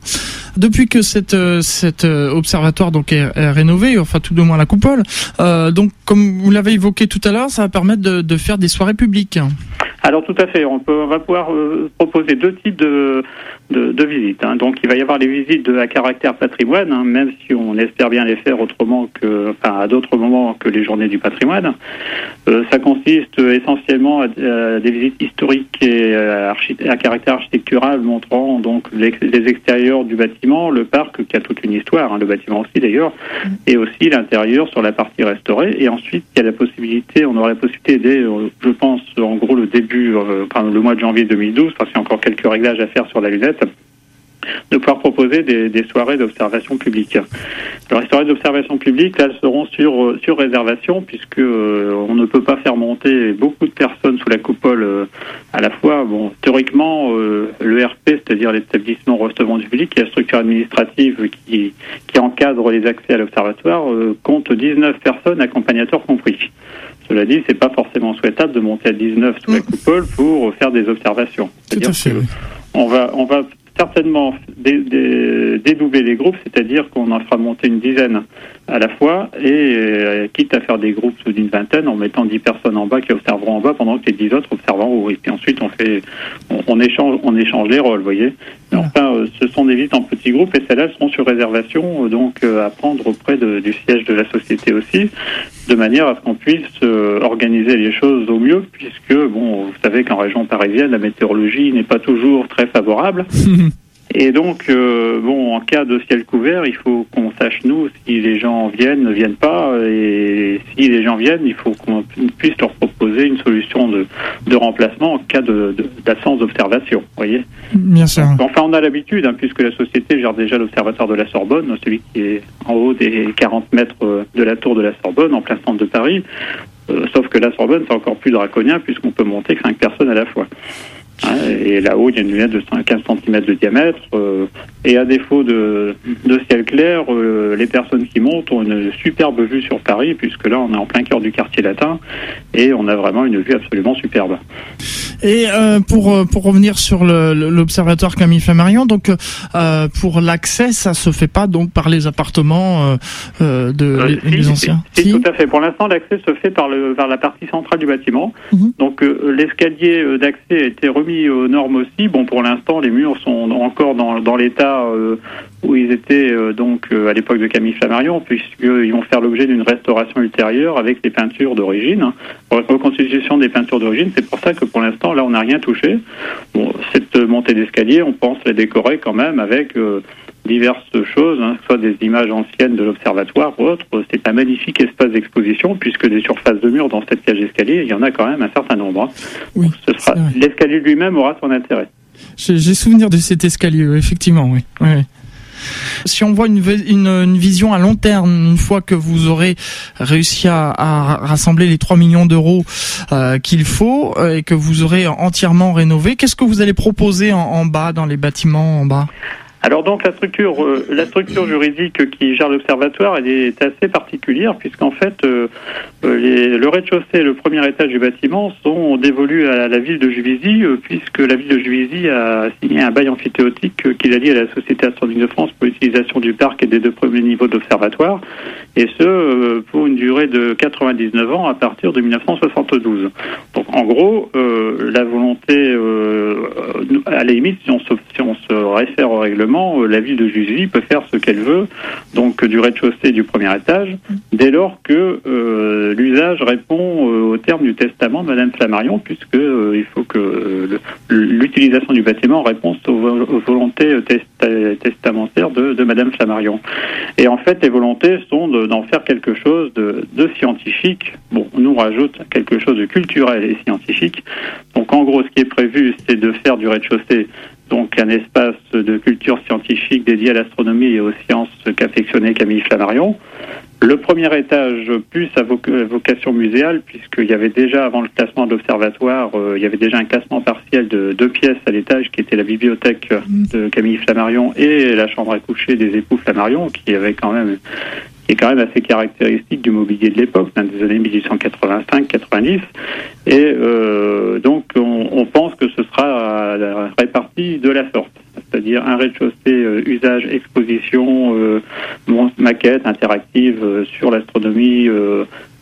Depuis que cet euh, cet euh, observatoire donc est, rénové, enfin tout de moins la coupole, euh, donc comme vous l'avez évoqué tout à l'heure, ça va permettre de, faire des soirées publiques. Alors tout à fait, on, peut, on va pouvoir proposer deux types de de, de visites. Hein. Donc il va y avoir les visites à caractère patrimoine, hein, même si on espère bien les faire autrement que, à d'autres moments que les journées du patrimoine. Euh, ça consiste essentiellement à, des visites historiques et euh, à, caractère architectural, montrant donc les, extérieurs du bâtiment, le parc qui a toute une histoire, hein, le bâtiment aussi d'ailleurs, et aussi l'intérieur sur la partie restaurée. Et ensuite il y a la possibilité, on aura la possibilité dès, euh, je pense en gros le début, le mois de janvier 2012, parce qu'il y a encore quelques réglages à faire sur la lunette de pouvoir proposer des, soirées d'observation publique. Alors, les soirées d'observation publique, elles seront sur, euh, sur réservation, puisque euh, on ne peut pas faire monter beaucoup de personnes sous la coupole euh, à la fois. Bon, théoriquement, le RP, c'est-à-dire l'établissement recevant du public, qui est la structure administrative qui, qui encadre les accès à l'observatoire, compte 19 personnes, accompagnateurs compris. Cela dit, c'est pas forcément souhaitable de monter à 19 sous la mm. coupole pour faire des observations. Tout à fait. On va, on va certainement dédoubler les groupes, c'est-à-dire qu'on en fera monter une dizaine à la fois, et euh, quitte à faire des groupes d'une vingtaine en mettant dix personnes en bas qui observeront en bas pendant que les dix autres observeront en haut. Et puis ensuite on fait, on, échange, on échange les rôles, vous voyez. enfin, euh, ce sont des visites en petits groupes et celles-là seront sur réservation, euh, donc à prendre auprès du siège de la société aussi, de manière à ce qu'on puisse organiser les choses au mieux, puisque bon, vous savez qu'en région parisienne, la météorologie n'est pas toujours très favorable. Et donc, euh, bon, en cas de ciel couvert, il faut qu'on sache, nous, si les gens viennent, ne viennent pas. Et si les gens viennent, il faut qu'on puisse leur proposer une solution de, de remplacement en cas d'absence de, d'observation. voyez Bien sûr. enfin, on a l'habitude, hein, puisque la société gère déjà l'observatoire de la Sorbonne, celui qui est en haut des 40 mètres de la tour de la Sorbonne, en plein centre de Paris. Euh, sauf que la Sorbonne, c'est encore plus draconien, puisqu'on peut monter que 5 personnes à la fois. Hein, et là-haut, il y a une lunette de 15 cm de diamètre. Euh, et à défaut de, de ciel clair, euh, les personnes qui montent ont une superbe vue sur Paris, puisque là, on est en plein cœur du quartier latin, et on a vraiment une vue absolument superbe. Et euh, pour pour revenir sur l'observatoire Camille Flammarion, donc pour l'accès, ça se fait pas donc par les appartements de les, anciens. Si, tout à fait. Pour l'instant, l'accès se fait par le vers la partie centrale du bâtiment. Mhm. Donc l'escalier d'accès a été remis normes aussi. Bon, pour l'instant, les murs sont encore dans, dans l'état euh, où ils étaient euh, donc euh, à l'époque de Camille Flammarion, puisqu'ils vont faire l'objet d'une restauration ultérieure avec les peintures d'origine, reconstitution des peintures d'origine. C'est pour ça que pour l'instant, là, on n'a rien touché. Bon, cette montée d'escalier, on pense la décorer quand même avec diverses choses, hein, soit des images anciennes de l'observatoire ou autres. C'est un magnifique espace d'exposition puisque des surfaces de murs dans cette cage d'escalier, il y en a quand même un certain nombre. Hein. Oui, l'escalier lui-même aura son intérêt. J'ai souvenir de cet escalier, effectivement, oui. Si on voit une, vision à long terme, une fois que vous aurez réussi à, rassembler les 3 millions d'euros euh, qu'il faut euh, et que vous aurez entièrement rénové, qu'est-ce que vous allez proposer en bas, dans les bâtiments en bas? Alors donc la structure, euh, la structure juridique qui gère l'observatoire, est assez particulière puisqu'en fait euh, euh, les, le rez-de-chaussée et le premier étage du bâtiment sont dévolus à la ville de Juvisy puisque la ville de Juvisy a signé un bail amphithéotique qui l'a lié à la Société astronomique de France pour l'utilisation du parc et des deux premiers niveaux d'observatoire et ce pour une durée de 99 ans à partir de 1972. Donc en gros, la volonté, à la limite, si on si on se réfère au règlement euh, la ville de Juvisy peut faire ce qu'elle veut, donc du rez-de-chaussée du premier étage, dès lors que euh, l'usage répond euh, au terme du testament de Madame Flammarion, puisque il faut que l'utilisation du bâtiment réponde aux, volontés testamentaires de, de, Madame Flammarion. Et en fait, les volontés sont d'en faire quelque chose de, de scientifique. Bon, on nous rajoute quelque chose de culturel et scientifique. Donc en gros, ce qui est prévu, c'est de faire du rez-de-chaussée donc un espace de culture scientifique dédié à l'astronomie et aux sciences qu'affectionnait Camille Flammarion. Le premier étage, plus à vocation muséale, puisqu'il y avait déjà, avant le classement de l'observatoire, euh, il y avait déjà un classement partiel de deux pièces à l'étage, qui était la bibliothèque de Camille Flammarion et la chambre à coucher des époux Flammarion, qui avait quand même qui est quand même assez caractéristique du mobilier de l'époque, des années 1885-90. Et euh, donc, on, pense que ce sera réparti de la sorte, c'est-à-dire un rez-de-chaussée euh, usage, exposition, euh, maquette interactive sur l'astronomie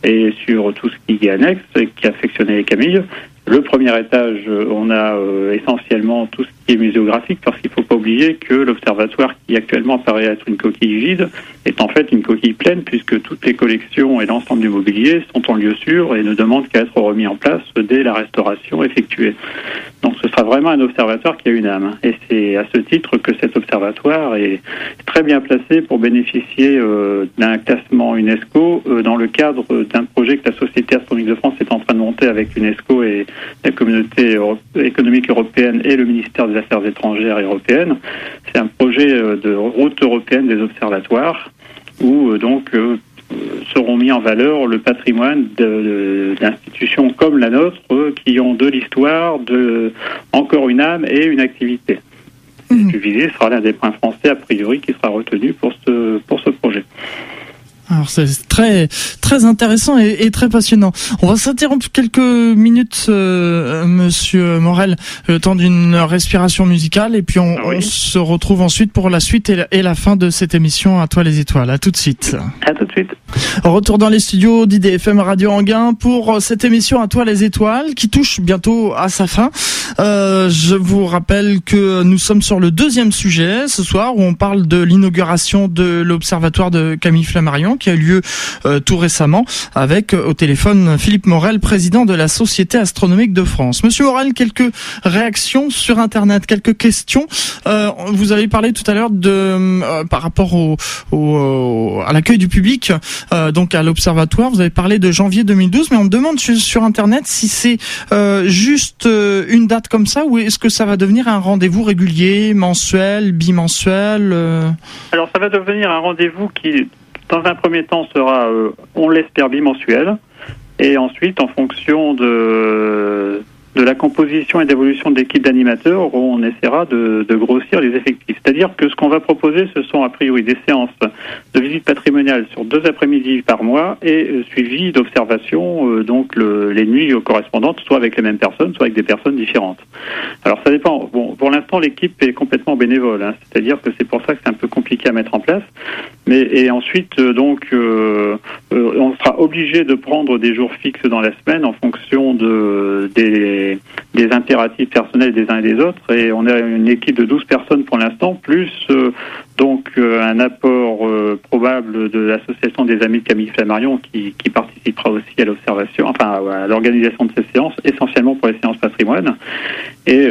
et sur tout ce qui est annexe qui affectionnait Camille le premier étage, on a essentiellement tout ce qui est muséographique, parce qu'il ne faut pas oublier que l'observatoire, qui actuellement paraît être une coquille vide, est en fait une coquille pleine, puisque toutes les collections et l'ensemble du mobilier sont en lieu sûr et ne demandent qu'à être remis en place dès la restauration effectuée. Donc ce sera vraiment un observatoire qui a une âme. Et c'est à ce titre que cet observatoire est très bien placé pour bénéficier euh, d'un classement UNESCO euh, dans le cadre d'un projet que la Société astronomique de France est en train de monter avec l'UNESCO et la communauté économique européenne et le ministère des Affaires étrangères européennes. C'est un projet euh, de route européenne des observatoires où donc seront mis en valeur le patrimoine d'institutions comme la nôtre qui ont de l'histoire, de encore une âme et une activité. Mmh. Le sera l'un des points français a priori qui sera retenu pour ce, pour ce projet. Alors c'est très très intéressant et, très passionnant. On va s'interrompre quelques minutes, euh, Monsieur Morel, le temps d'une respiration musicale, et puis on, ah se retrouve ensuite pour la suite et la, fin de cette émission à toi les étoiles. À tout de suite. À tout de suite. Retour dans les studios d'IDFM Radio Anguin pour cette émission à toi les étoiles qui touche bientôt à sa fin. Euh, je vous rappelle que nous sommes sur le deuxième sujet ce soir où on parle de l'inauguration de l'observatoire de Camille Flammarion qui a eu lieu euh, tout récemment avec euh, au téléphone Philippe Morel, président de la Société astronomique de France. Monsieur Morel, quelques réactions sur Internet, quelques questions. Euh, vous avez parlé tout à l'heure de par rapport au, à l'accueil du public, donc à l'observatoire. Vous avez parlé de janvier 2012, mais on me demande sur, sur Internet si c'est juste une date comme ça ou est-ce que ça va devenir un rendez-vous régulier, mensuel, bimensuel Alors ça va devenir un rendez-vous qui dans un premier temps, sera, euh, on l'espère, bimensuel. Et ensuite, en fonction de, de la composition et d'évolution de l'équipe d'animateurs, on essaiera de, grossir les effectifs. C'est-à-dire que ce qu'on va proposer, ce sont a priori des séances de visite patrimoniale sur deux après-midi par mois et euh, suivi d'observation, euh, donc le, les nuits correspondantes, soit avec les mêmes personnes, soit avec des personnes différentes. Alors ça dépend. Bon, pour l'instant, l'équipe est complètement bénévole, hein, c'est-à-dire que c'est pour ça que c'est un peu compliqué à mettre en place. Mais et ensuite, euh, donc, on sera obligé de prendre des jours fixes dans la semaine en fonction de des des, impératifs personnels des uns et des autres. Et on a une équipe de 12 personnes pour l'instant, plus euh, donc euh, un apport euh, probable de l'association des amis de Camille Flammarion qui, qui participera aussi à l'observation, enfin à l'organisation de ces séances, essentiellement pour les séances patrimoine. Et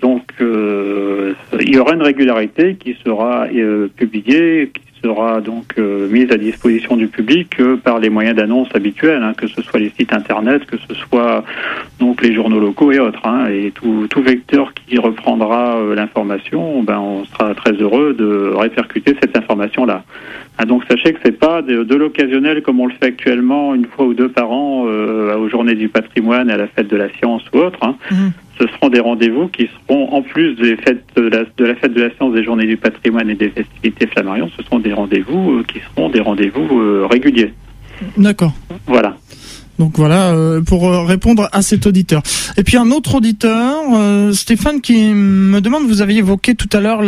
donc il y aura une régularité qui sera publiée, sera donc euh, mise à disposition du public euh, par les moyens d'annonce habituels, hein, que ce soit les sites internet, que ce soit donc les journaux locaux et autres. Hein, et tout, vecteur qui reprendra euh, l'information, ben, on sera très heureux de répercuter cette information-là. Ah, donc sachez que c'est pas de, l'occasionnel comme on le fait actuellement une fois ou deux par an aux journées du patrimoine, à la fête de la science ou autre. Hein. Mmh ce seront des rendez-vous qui seront, en plus des fêtes de la, de la, fête de la science, des journées du patrimoine et des festivités Flammarion, ce seront des rendez-vous euh, qui seront des rendez-vous euh, réguliers. D'accord. Voilà. Donc voilà, euh, pour répondre à cet auditeur. Et puis un autre auditeur, Stéphane, qui me demande, vous aviez évoqué tout à l'heure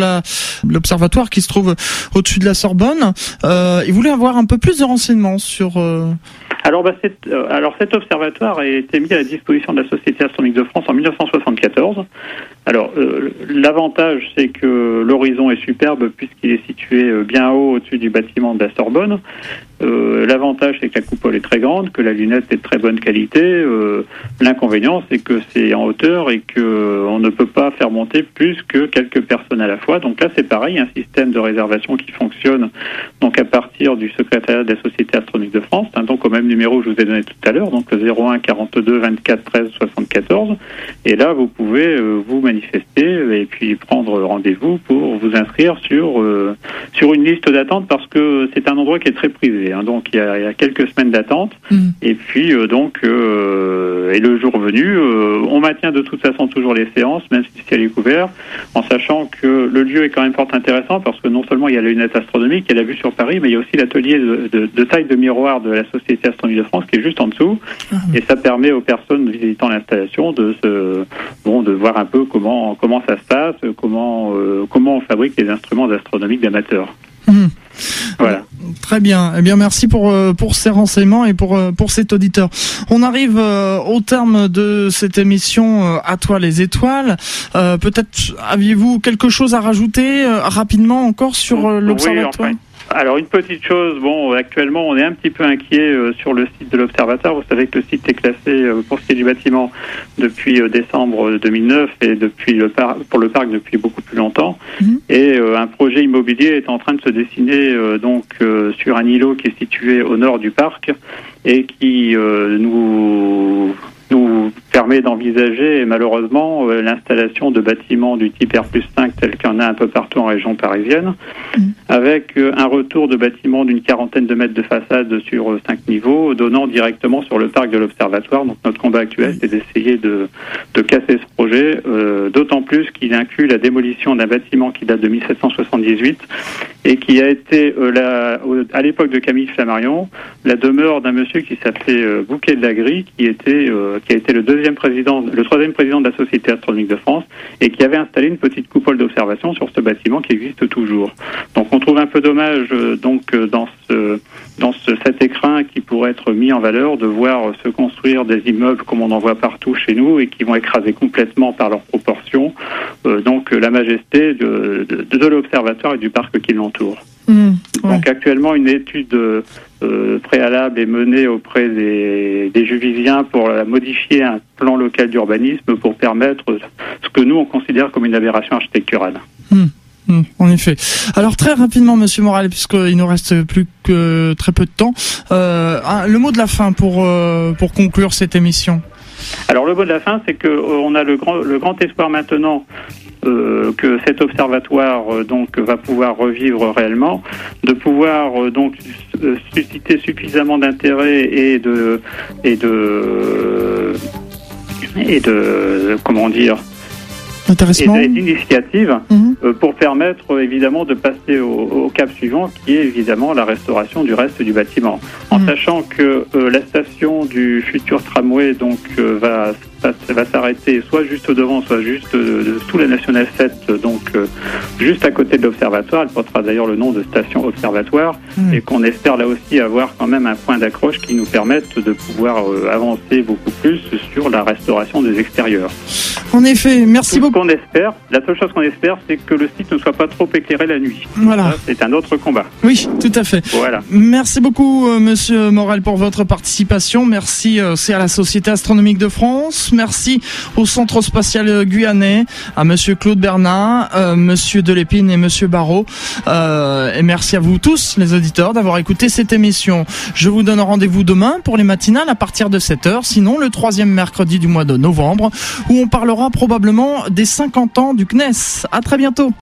l'observatoire qui se trouve au-dessus de la Sorbonne. il voulait avoir un peu plus de renseignements sur alors, bah, euh, alors cet observatoire a été mis à la disposition de la Société astronomique de France en 1974. Alors euh, l'avantage c'est que l'horizon est superbe puisqu'il est situé euh, bien haut au-dessus du bâtiment de la Sorbonne. Euh, l'avantage, c'est que la coupole est très grande, que la lunette est de très bonne qualité. L'inconvénient, c'est que c'est en hauteur et que on ne peut pas faire monter plus que quelques personnes à la fois. Donc là, c'est pareil, un système de réservation qui fonctionne donc à partir du secrétariat de la Société astronomique de France, hein, donc au même numéro que je vous ai donné tout à l'heure, donc le 01 42 24 13 74. Et là, vous pouvez vous manifester et puis prendre rendez-vous pour vous inscrire sur sur une liste d'attente parce que c'est un endroit qui est très privé. Hein. donc il y, a, quelques semaines d'attente. Mm. Et puis euh, donc euh, et le jour venu, euh, on maintient de toute façon toujours les séances, même si elle est couvert, en sachant que le lieu est quand même fort intéressant parce que non seulement il y a la lunette astronomique, il y a la vue sur Paris, mais il y a aussi l'atelier de, taille de miroir de la Société astronomique de France qui est juste en dessous. Ah. Et ça permet aux personnes visitant l'installation de se bon de voir un peu comment comment ça se passe, comment comment on fabrique les instruments astronomiques d'amateurs. Mm. Voilà. Très bien. Eh bien, merci pour euh, pour ces renseignements et pour euh, pour cet auditeur. On arrive euh, au terme de cette émission à toi les étoiles. Peut-être aviez-vous quelque chose à rajouter rapidement encore sur l'observatoire? Alors une petite chose, bon, actuellement on est un petit peu inquiet euh, sur le site de l'Observatoire. Vous savez que le site est classé euh, pour ce qui est du bâtiment depuis euh, décembre 2009 et depuis le pour le parc depuis beaucoup plus longtemps. Mhm. Et un projet immobilier est en train de se dessiner donc sur un îlot qui est situé au nord du parc et qui nous nous permet d'envisager malheureusement euh, l'installation de bâtiments du type R 5 tel qu'il y en a un peu partout en région parisienne, mm. avec euh, un retour de bâtiments d'une quarantaine de mètres de façade sur euh, cinq niveaux, donnant directement sur le parc de l'Observatoire. Donc notre combat actuel, c'est d'essayer de, de, casser ce projet, d'autant plus qu'il inclut la démolition d'un bâtiment qui date de 1778 et qui a été, la, à l'époque de Camille Flammarion, la demeure d'un monsieur qui s'appelait Bouquet de la Grille, qui était qui a été le deuxième président, le troisième président de la Société astronomique de France, et qui avait installé une petite coupole d'observation sur ce bâtiment qui existe toujours. Donc on trouve un peu dommage euh, donc euh, dans ce dans ce, cet écrin qui pourrait être mis en valeur de voir se construire des immeubles comme on en voit partout chez nous et qui vont écraser complètement par leurs proportions euh, donc la majesté de, de, de l'observatoire et du parc qui l'entoure. Mmh, donc actuellement une étude euh, préalable est menée auprès des, des Juvisiens pour modifier un plan local d'urbanisme pour permettre ce que nous on considère comme une aberration architecturale. Mmh, mmh, en effet. Alors très rapidement, Monsieur Moral, puisqu'il nous reste plus que très peu de temps, euh, le mot de la fin pour euh, pour conclure cette émission. Alors le mot de la fin, c'est que euh, on a le grand le grand espoir maintenant que cet observatoire donc va pouvoir revivre réellement, de pouvoir donc susciter suffisamment d'intérêt et de et de et de comment dire et d'initiatives mhm. pour permettre évidemment de passer au, cap suivant qui est évidemment la restauration du reste du bâtiment en mhm. sachant que la station du futur tramway donc va ça, va s'arrêter soit juste devant, soit juste de, sous la nationale 7, donc euh, juste à côté de l'observatoire. Elle portera d'ailleurs le nom de station observatoire hmm. et qu'on espère là aussi avoir quand même un point d'accroche qui nous permette de pouvoir euh, avancer beaucoup plus sur la restauration des extérieurs. En effet, merci Tout beaucoup. Ce qu'on espère, la seule chose qu'on espère, c'est que le site ne soit pas trop éclairé la nuit. Voilà. C'est un autre combat. Oui, tout à fait. Voilà. Merci beaucoup, euh, Monsieur Morel, pour votre participation. Merci, c'est à la Société astronomique de France. Merci au Centre spatial guyanais, à Monsieur Claude Bernard, euh, Monsieur Delépine et Monsieur Barrault. Euh, et merci à vous tous, les auditeurs, d'avoir écouté cette émission. Je vous donne rendez-vous demain pour les matinales à partir de 7h, sinon le troisième mercredi du mois de novembre, où on parlera probablement des 50 ans du CNES. À très bientôt.